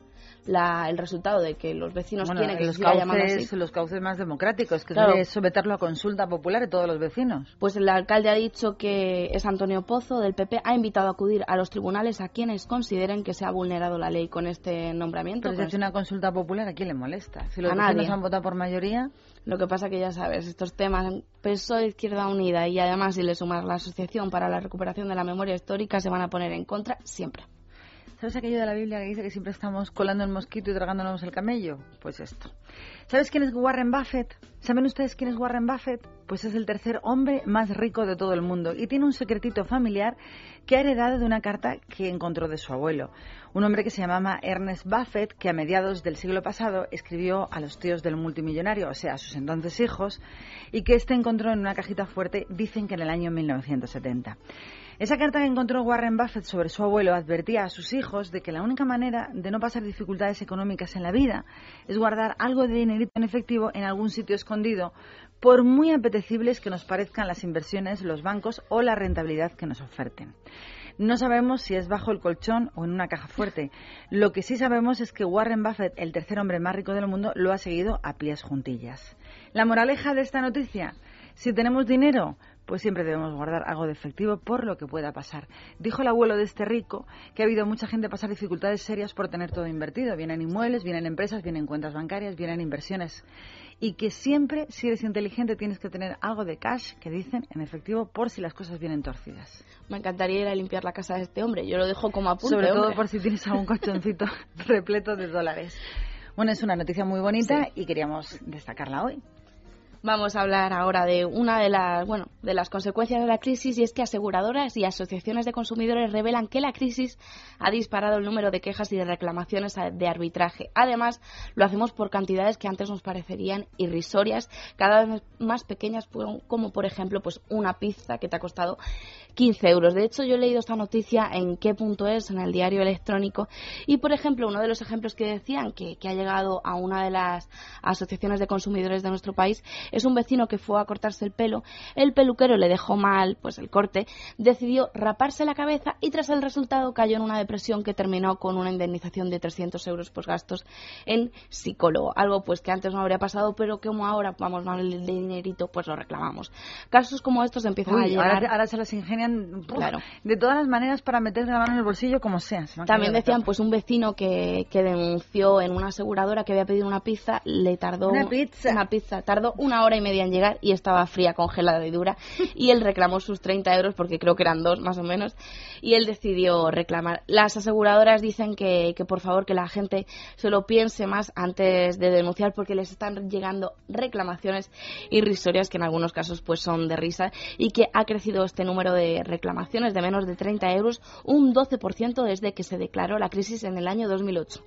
S4: la- el resultado de que los vecinos
S1: Bueno,
S4: quieren que se
S1: los
S4: así,
S1: cauces, los cauces más democráticos, que
S4: Claro.
S1: es someterlo a consulta popular de todos los vecinos.
S4: Pues el alcalde ha dicho que es Antonio Pozo del PP, ha invitado a acudir a los tribunales a quienes consideren que se ha vulnerado la ley con este nombramiento.
S1: Pero si hace una consulta popular, ¿a quién le molesta? Si los
S4: A
S1: vecinos
S4: nadie.
S1: han votado por mayoría,
S4: Lo que pasa que ya sabes, estos temas, PSOE, Izquierda Unida y además si le sumas la Asociación para la Recuperación de la Memoria Histórica se van a poner en contra siempre.
S1: ¿Sabes aquello de la Biblia que dice que siempre estamos colando el mosquito y tragándonos el camello? Pues esto. ¿Sabes quién es Warren Buffett? ¿Saben ustedes quién es Warren Buffett? Pues es el tercer hombre más rico de todo el mundo y tiene un secretito familiar que ha heredado de una carta que encontró de su abuelo. Un hombre que se llamaba Ernest Buffett, que a mediados del siglo pasado escribió a los tíos del multimillonario, o sea, a sus entonces hijos, y que este encontró en una cajita fuerte, dicen que en el año 1970. Esa carta que encontró Warren Buffett sobre su abuelo advertía a sus hijos de que la única manera de no pasar dificultades económicas en la vida es guardar algo de dinerito en efectivo en algún sitio escondido, por muy apetecibles que nos parezcan las inversiones, los bancos o la rentabilidad que nos oferten. No sabemos si es bajo el colchón o en una caja fuerte. Lo que sí sabemos es que Warren Buffett, el tercer hombre más rico del mundo, lo ha seguido a pies juntillas. La moraleja de esta noticia, si tenemos dinero, pues siempre debemos guardar algo de efectivo por lo que pueda pasar. Dijo el abuelo de este rico que ha habido mucha gente pasar dificultades serias por tener todo invertido. Vienen inmuebles, vienen empresas, vienen cuentas bancarias, vienen inversiones. Y que siempre, si eres inteligente, tienes que tener algo de cash, que dicen, en efectivo, por si las cosas vienen torcidas.
S4: Me encantaría ir a limpiar la casa de este hombre. Yo lo dejo como apunte.
S1: Sobre todo
S4: hombre.
S1: por si tienes algún colchoncito repleto de dólares. Bueno, es una noticia muy bonita y queríamos destacarla hoy.
S4: Vamos a hablar ahora de una de las, bueno, de las consecuencias de la crisis y es que aseguradoras y asociaciones de consumidores revelan que la crisis ha disparado el número de quejas y de reclamaciones de arbitraje. Además, lo hacemos por cantidades que antes nos parecerían irrisorias, cada vez más pequeñas, como por ejemplo, pues una pizza que te ha costado 15 euros. De hecho, yo he leído esta noticia en qué.es, en el diario electrónico, y por ejemplo, uno de los ejemplos que decían que, que ha llegado a una de las asociaciones de consumidores de nuestro país es un vecino que fue a cortarse el pelo, el peluquero le dejó mal pues el corte, decidió raparse la cabeza y tras el resultado cayó en una depresión que terminó con una indemnización de 300 euros por gastos en psicólogo, algo pues que antes no habría pasado, pero que como ahora vamos mal de dinerito, pues lo reclamamos. Casos como estos empiezan a llegar.
S1: ahora, ahora se las ingenian uf,
S4: Claro.
S1: de todas las maneras para meter la mano en el bolsillo como sea. Se
S4: También decían, pues un vecino que, que denunció en una aseguradora que había pedido una pizza, le tardó
S1: Una pizza.
S4: una pizza, tardó una hora y media en llegar y estaba fría, congelada y dura. Y él reclamó sus 30 euros, porque creo que eran dos más o menos, y él decidió reclamar. Las aseguradoras dicen que, que por favor que la gente se lo piense más antes de denunciar, porque les están llegando reclamaciones irrisorias que en algunos casos pues son de risa y que ha crecido este número de reclamaciones de menos de 30 euros un 12% desde que se declaró la crisis en el año 2008.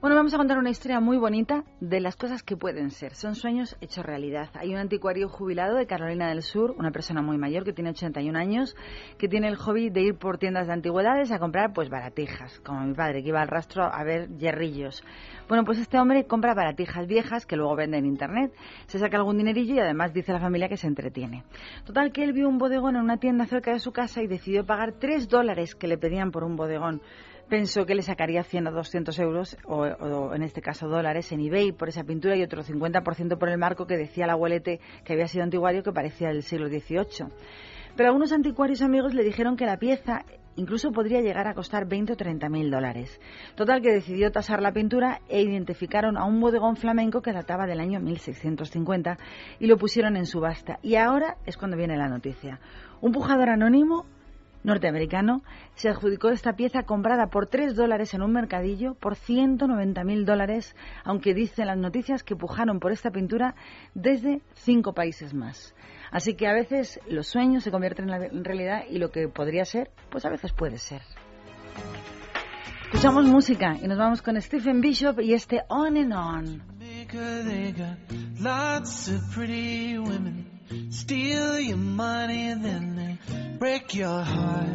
S1: Bueno, vamos a contar una historia muy bonita de las cosas que pueden ser. Son sueños hechos realidad. Hay un anticuario jubilado de Carolina del Sur, una persona muy mayor que tiene 81 años, que tiene el hobby de ir por tiendas de antigüedades a comprar pues baratijas, como mi padre que iba al rastro a ver hierrillos. Bueno, pues este hombre compra baratijas viejas que luego vende en internet, se saca algún dinerillo y además dice a la familia que se entretiene. Total que él vio un bodegón en una tienda cerca de su casa y decidió pagar 3 dólares que le pedían por un bodegón pensó que le sacaría 100 o 200 euros, o, o en este caso dólares, en eBay por esa pintura y otro 50% por el marco que decía el abuelete que había sido antiguario que parecía del siglo XVIII. Pero algunos anticuarios amigos le dijeron que la pieza incluso podría llegar a costar 20 o 30 mil dólares. Total que decidió tasar la pintura e identificaron a un bodegón flamenco que databa del año 1650 y lo pusieron en subasta. Y ahora es cuando viene la noticia. Un pujador anónimo norteamericano se adjudicó esta pieza comprada por 3 dólares en un mercadillo por 190 mil dólares, aunque dicen las noticias que pujaron por esta pintura desde cinco países más. Así que a veces los sueños se convierten en realidad y lo que podría ser, pues a veces puede ser. Escuchamos música y nos vamos con Stephen Bishop y este On and On.
S3: Steal your money, then they break your heart.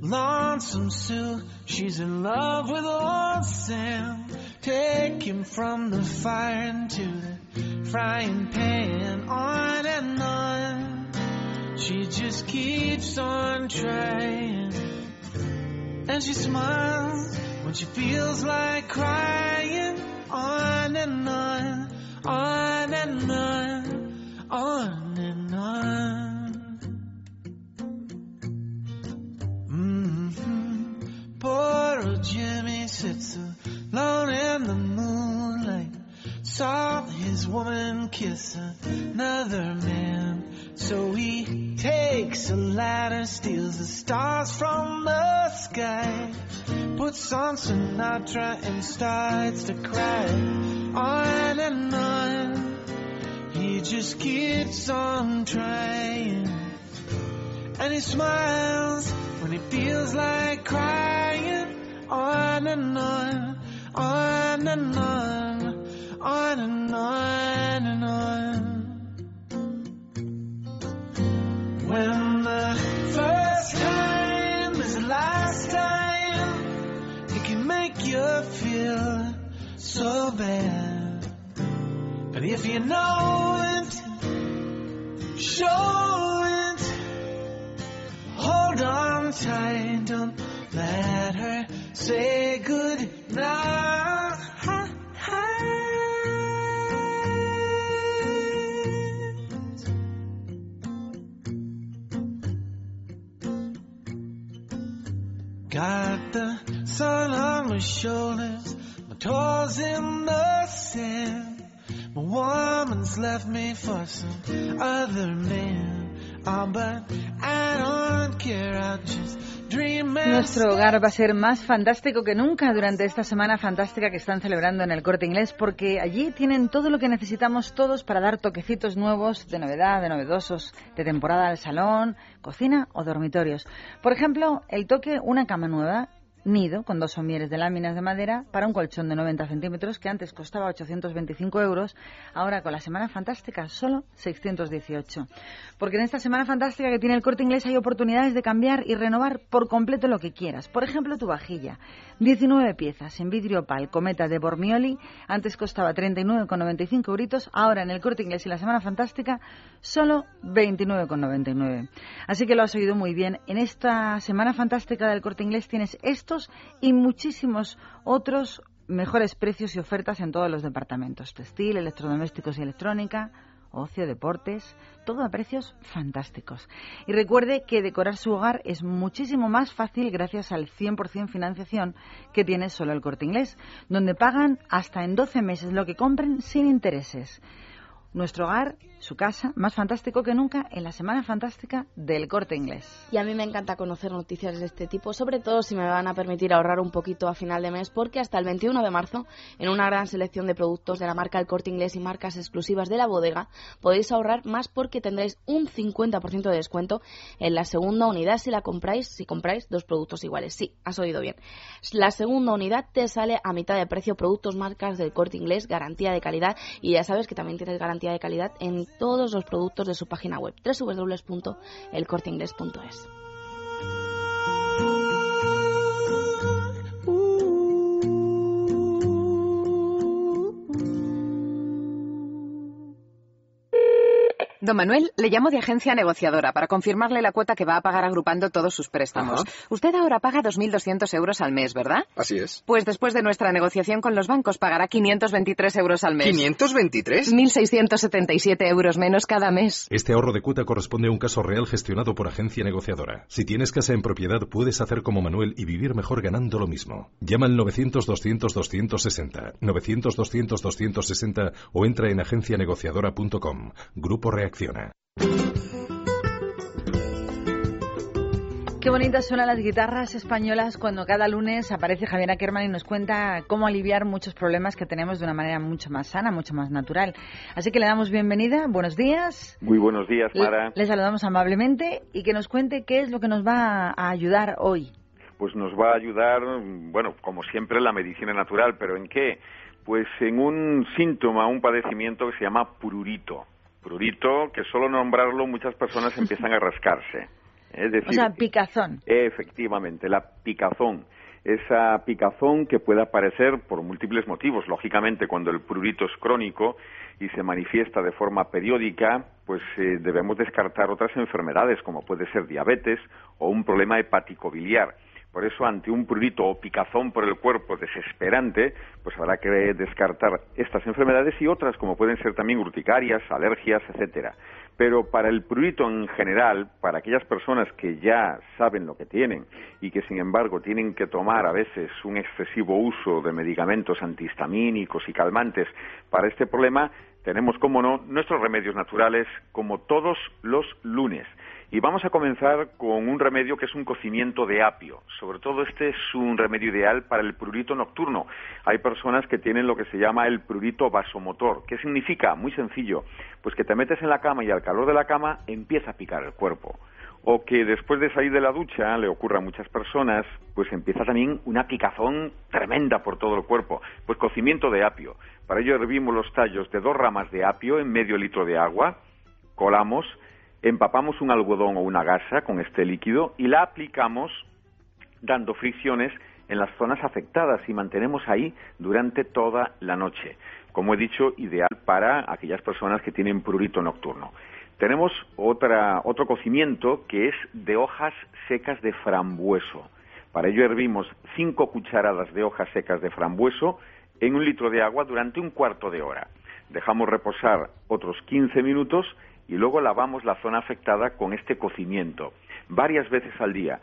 S3: Lonesome Sue, she's in love with old Sam. Take him from the fire into the frying pan. On and on, she just keeps on trying. And she smiles when she feels like crying. On and on, on and on woman kiss another man. So he takes a ladder, steals the stars from the sky, puts on Sinatra and starts to cry. On and on, he just keeps on trying. And he smiles when he feels like crying. On and on, on and on, on and on bad. But if you know it, show it, hold on tight, don't let her say good. Got the sun on my shoulders, my toes in the sand. My woman's left me for some other man. Oh, but I don't care, I'll just dream and
S1: Nuestro hogar va a ser más fantástico que nunca durante esta semana fantástica que están celebrando en el Corte Inglés porque allí tienen todo lo que necesitamos todos para dar toquecitos nuevos de novedad, de novedosos, de temporada al salón, cocina o dormitorios. Por ejemplo, el toque una cama nueva nido con dos somieres de láminas de madera para un colchón de 90 centímetros que antes costaba 825 euros, ahora con la Semana Fantástica solo 618. Porque en esta Semana Fantástica que tiene el corte inglés hay oportunidades de cambiar y renovar por completo lo que quieras. Por ejemplo, tu vajilla. 19 piezas en vidrio opal Cometa de Bormioli, antes costaba 39,95 euritos, ahora en el corte inglés y la Semana Fantástica solo 29,99. Así que lo has oído muy bien. En esta Semana Fantástica del corte inglés tienes estos y muchísimos otros mejores precios y ofertas en todos los departamentos. Textil, electrodomésticos y electrónica, ocio, deportes, todo a precios fantásticos. Y recuerde que decorar su hogar es muchísimo más fácil gracias al 100% financiación que tiene solo el corte inglés, donde pagan hasta en 12 meses lo que compren sin intereses. Nuestro hogar, su casa, más fantástico que nunca en la Semana Fantástica del Corte Inglés.
S4: Y a mí me encanta conocer noticias de este tipo, sobre todo si me van a permitir ahorrar un poquito a final de mes, porque hasta el 21 de marzo, en una gran selección de productos de la marca El Corte Inglés y marcas exclusivas de la bodega, podéis ahorrar más porque tendréis un 50% de descuento en la segunda unidad si la compráis, si compráis dos productos iguales. Sí, has oído bien. La segunda unidad te sale a mitad de precio productos marcas del Corte Inglés, garantía de calidad y ya sabes que también tienes garantía de calidad en todos los productos de su página web www.elcorteingles.es.
S5: Don Manuel, le llamo de agencia negociadora para confirmarle la cuota que va a pagar agrupando todos sus préstamos. Usted ahora paga 2.200 euros al mes, ¿verdad?
S27: Así es.
S5: Pues después de nuestra negociación con los bancos pagará 523 euros al mes.
S27: ¿523?
S5: 1.677 euros menos cada mes.
S7: Este ahorro de cuota corresponde a un caso real gestionado por agencia negociadora. Si tienes casa en propiedad, puedes hacer como Manuel y vivir mejor ganando lo mismo. Llama al 900-200-260, 900-200-260 o entra en agencianegociadora.com. Grupo Reacciona.
S1: Qué bonitas suenan las guitarras españolas cuando cada lunes aparece Javier Ackerman y nos cuenta cómo aliviar muchos problemas que tenemos de una manera mucho más sana, mucho más natural. Así que le damos bienvenida, buenos días.
S28: Muy buenos días, Mara.
S1: Le, le saludamos amablemente y que nos cuente qué es lo que nos va a ayudar hoy.
S28: Pues nos va a ayudar, bueno, como siempre, la medicina natural, pero ¿en qué? Pues en un síntoma, un padecimiento que se llama prurito. Prurito, que solo nombrarlo muchas personas empiezan a rascarse. Es decir,
S1: O sea, picazón.
S28: Efectivamente, la picazón. Esa picazón que puede aparecer por múltiples motivos. Lógicamente, cuando el prurito es crónico y se manifiesta de forma periódica, pues eh, debemos descartar otras enfermedades, como puede ser diabetes o un problema hepático biliar. Por eso, ante un prurito o picazón por el cuerpo desesperante, pues habrá que descartar estas enfermedades y otras, como pueden ser también urticarias, alergias, etcétera. Pero para el prurito en general, para aquellas personas que ya saben lo que tienen y que sin embargo tienen que tomar a veces un excesivo uso de medicamentos antihistamínicos y calmantes para este problema, tenemos, como no, nuestros remedios naturales como todos los lunes. Y vamos a comenzar con un remedio que es un cocimiento de apio. Sobre todo este es un remedio ideal para el prurito nocturno. Hay personas que tienen lo que se llama el prurito vasomotor. ¿Qué significa? Muy sencillo. Pues que te metes en la cama y al calor de la cama empieza a picar el cuerpo. O que después de salir de la ducha, le ocurre a muchas personas, pues empieza también una picazón tremenda por todo el cuerpo. Pues cocimiento de apio. Para ello hervimos los tallos de dos ramas de apio en medio litro de agua, colamos, empapamos un algodón o una gasa con este líquido y la aplicamos dando fricciones en las zonas afectadas y mantenemos ahí durante toda la noche. Como he dicho, ideal para aquellas personas que tienen prurito nocturno. Tenemos otra, otro cocimiento que es de hojas secas de frambueso. Para ello hervimos cinco cucharadas de hojas secas de frambueso en un litro de agua durante un cuarto de hora. Dejamos reposar otros 15 minutos y luego lavamos la zona afectada con este cocimiento varias veces al día.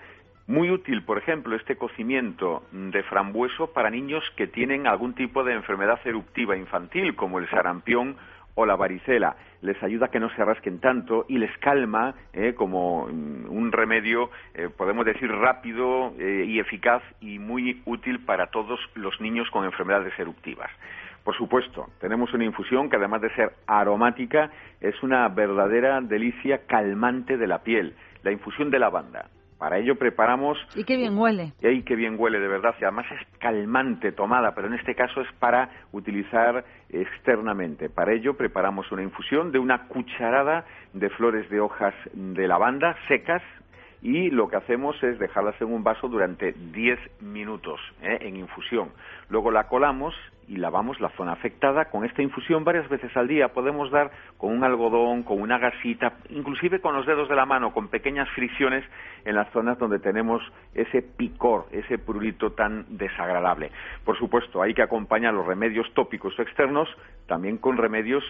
S28: Muy útil, por ejemplo, este cocimiento de frambueso para niños que tienen algún tipo de enfermedad eruptiva infantil, como el sarampión o la varicela. Les ayuda a que no se rasquen tanto y les calma eh, como un remedio, eh, podemos decir, rápido eh, y eficaz y muy útil para todos los niños con enfermedades eruptivas. Por supuesto, tenemos una infusión que además de ser aromática, es una verdadera delicia calmante de la piel, la infusión de lavanda. Para ello preparamos...
S1: Y qué bien huele.
S28: Y ahí qué bien huele, de verdad. Y además es calmante tomada, pero en este caso es para utilizar externamente. Para ello preparamos una infusión de una cucharada de flores de hojas de lavanda secas, y lo que hacemos es dejarlas en un vaso durante 10 minutos ¿eh? en infusión. Luego la colamos y lavamos la zona afectada. Con esta infusión varias veces al día podemos dar con un algodón, con una gasita, inclusive con los dedos de la mano, con pequeñas fricciones en las zonas donde tenemos ese picor, ese prurito tan desagradable. Por supuesto, hay que acompañar los remedios tópicos o externos también con remedios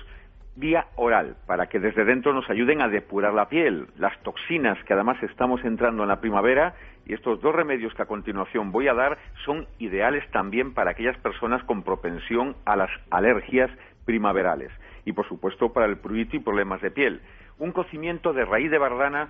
S28: vía oral, para que desde dentro nos ayuden a depurar la piel, las toxinas que además estamos entrando en la primavera y estos dos remedios que a continuación voy a dar son ideales también para aquellas personas con propensión a las alergias primaverales y por supuesto para el prurito y problemas de piel. Un cocimiento de raíz de bardana,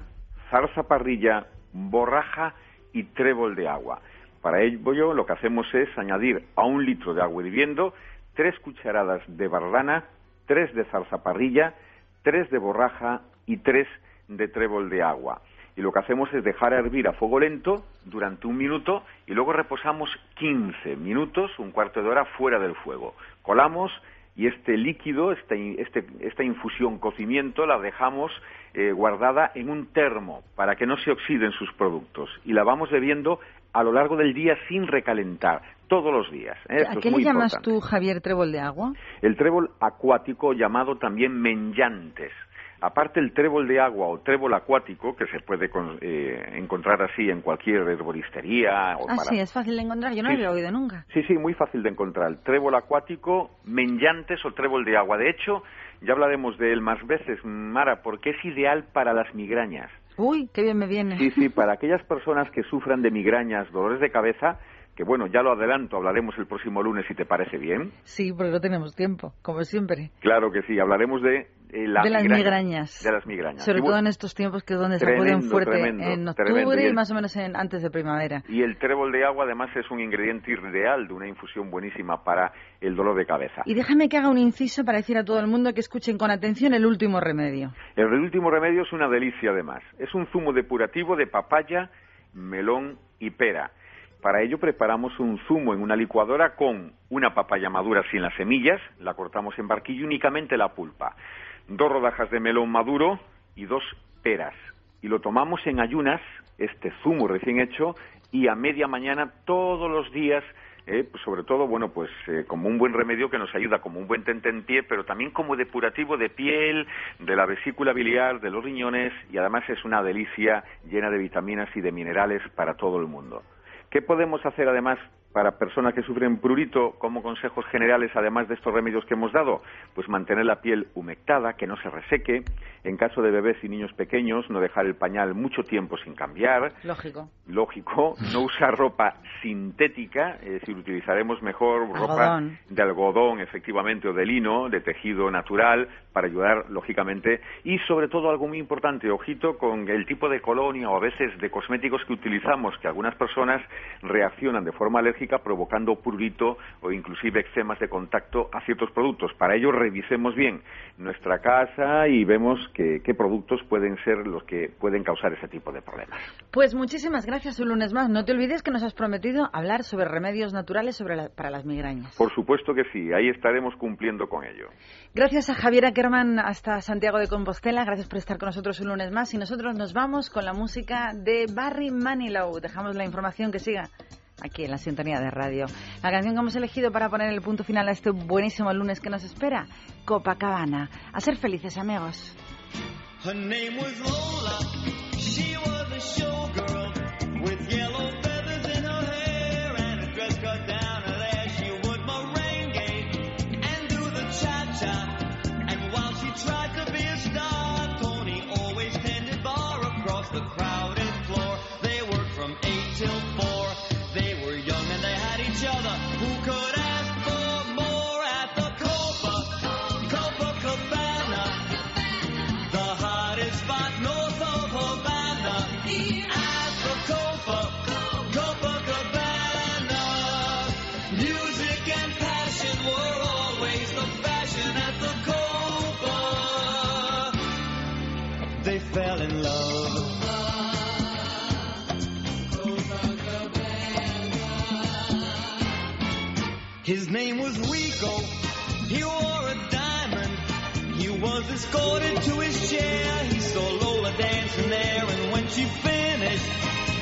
S28: zarza parrilla, borraja y trébol de agua. Para ello lo que hacemos es añadir a un litro de agua hirviendo tres cucharadas de bardana, tres de zarzaparrilla, tres de borraja y tres de trébol de agua. Y lo que hacemos es dejar hervir a fuego lento durante un minuto y luego reposamos 15 minutos, un cuarto de hora fuera del fuego. Colamos y este líquido, este, este, esta infusión cocimiento, la dejamos eh, guardada en un termo para que no se oxiden sus productos y la vamos bebiendo a lo largo del día sin recalentar, todos los días. ¿eh? Esto
S1: ¿A
S28: es
S1: qué le llamas
S28: importante.
S1: tú, Javier, trébol de agua?
S28: El trébol acuático llamado también menyantes. Aparte el trébol de agua o trébol acuático, que se puede con- eh, encontrar así en cualquier herboristería o
S1: Ah,
S28: para-
S1: sí, es fácil de encontrar. Yo no
S28: Sí.
S1: lo había oído nunca.
S28: Sí, sí, muy fácil de encontrar. Trébol acuático, menyantes o trébol de agua. De hecho, ya hablaremos de él más veces, Mara, porque es ideal para las migrañas.
S1: Uy, qué bien me viene.
S28: Sí, sí, para aquellas personas que sufran de migrañas, dolores de cabeza, que bueno, ya lo adelanto, hablaremos el próximo lunes si te parece bien.
S1: Sí, porque no tenemos tiempo, como siempre.
S28: Claro que sí, hablaremos de eh, la
S1: de las
S28: migraña.
S1: migrañas.
S28: De las migrañas.
S1: Sobre
S28: Y
S1: todo en estos tiempos que es donde se acuden fuerte
S28: tremendo,
S1: en octubre
S28: y el-
S1: más o menos en, antes de primavera.
S28: Y el trébol de agua además es un ingrediente ideal de una infusión buenísima para el dolor de cabeza.
S1: Y déjame que haga un inciso para decir a todo el mundo que escuchen con atención el último remedio.
S28: El último remedio es una delicia además. Es un zumo depurativo de papaya, melón y pera. Para ello preparamos un zumo en una licuadora con una papaya madura sin las semillas, la cortamos en barquillo únicamente la pulpa, dos rodajas de melón maduro y dos peras. Y lo tomamos en ayunas, este zumo recién hecho, y a media mañana todos los días eh, pues sobre todo, bueno, pues eh, como un buen remedio que nos ayuda como un buen tentempié, pero también como depurativo de piel, de la vesícula biliar, de los riñones y además es una delicia llena de vitaminas y de minerales para todo el mundo. ¿Qué podemos hacer además para personas que sufren prurito como consejos generales, además de estos remedios que hemos dado? Pues mantener la piel humectada, que no se reseque. En caso de bebés y niños pequeños, no dejar el pañal mucho tiempo sin cambiar
S1: Lógico.
S28: lógico, no usar ropa sintética, es decir, utilizaremos mejor ropa de algodón, efectivamente, o de lino, de tejido natural, para ayudar, lógicamente, y sobre todo algo muy importante, ojito con el tipo de colonia o a veces de cosméticos que utilizamos, que algunas personas reaccionan de forma alérgica provocando prurito o inclusive eczemas de contacto a ciertos productos. Para ello, revisemos bien nuestra casa y vemos que- qué productos pueden ser los que pueden causar ese tipo de problemas.
S1: Pues muchísimas gracias un lunes más. No te olvides que nos has prometido hablar sobre remedios naturales sobre la- para las migrañas.
S28: Por supuesto que sí, ahí estaremos cumpliendo con ello.
S1: Gracias a Javier Ackerman hasta Santiago de Compostela. Gracias por estar con nosotros un lunes más. Y nosotros nos vamos con la música de Barry Manilow. Dejamos la información que siga aquí en la sintonía de radio. La canción que hemos elegido para poner el punto final a este buenísimo lunes que nos espera, Copacabana. A ser felices, amigos.
S29: His name was Rico. He wore a diamond. He was escorted to his chair. He saw Lola dancing there, and when she finished,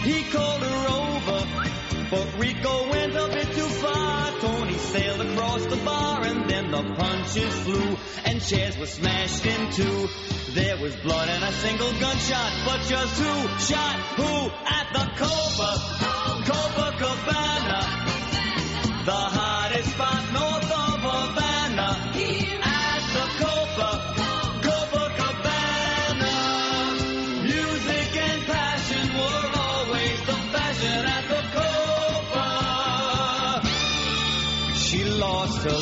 S29: he called her over. But Rico went a bit too far. Tony sailed across the bar, and then the punches flew, and chairs were smashed in two. There was blood and a single gunshot, but just who shot who at the Copa, Copacabana? The hottest spot north of Havana. At the Copa, Copacabana. Music and passion were always the fashion at the Copa. She lost her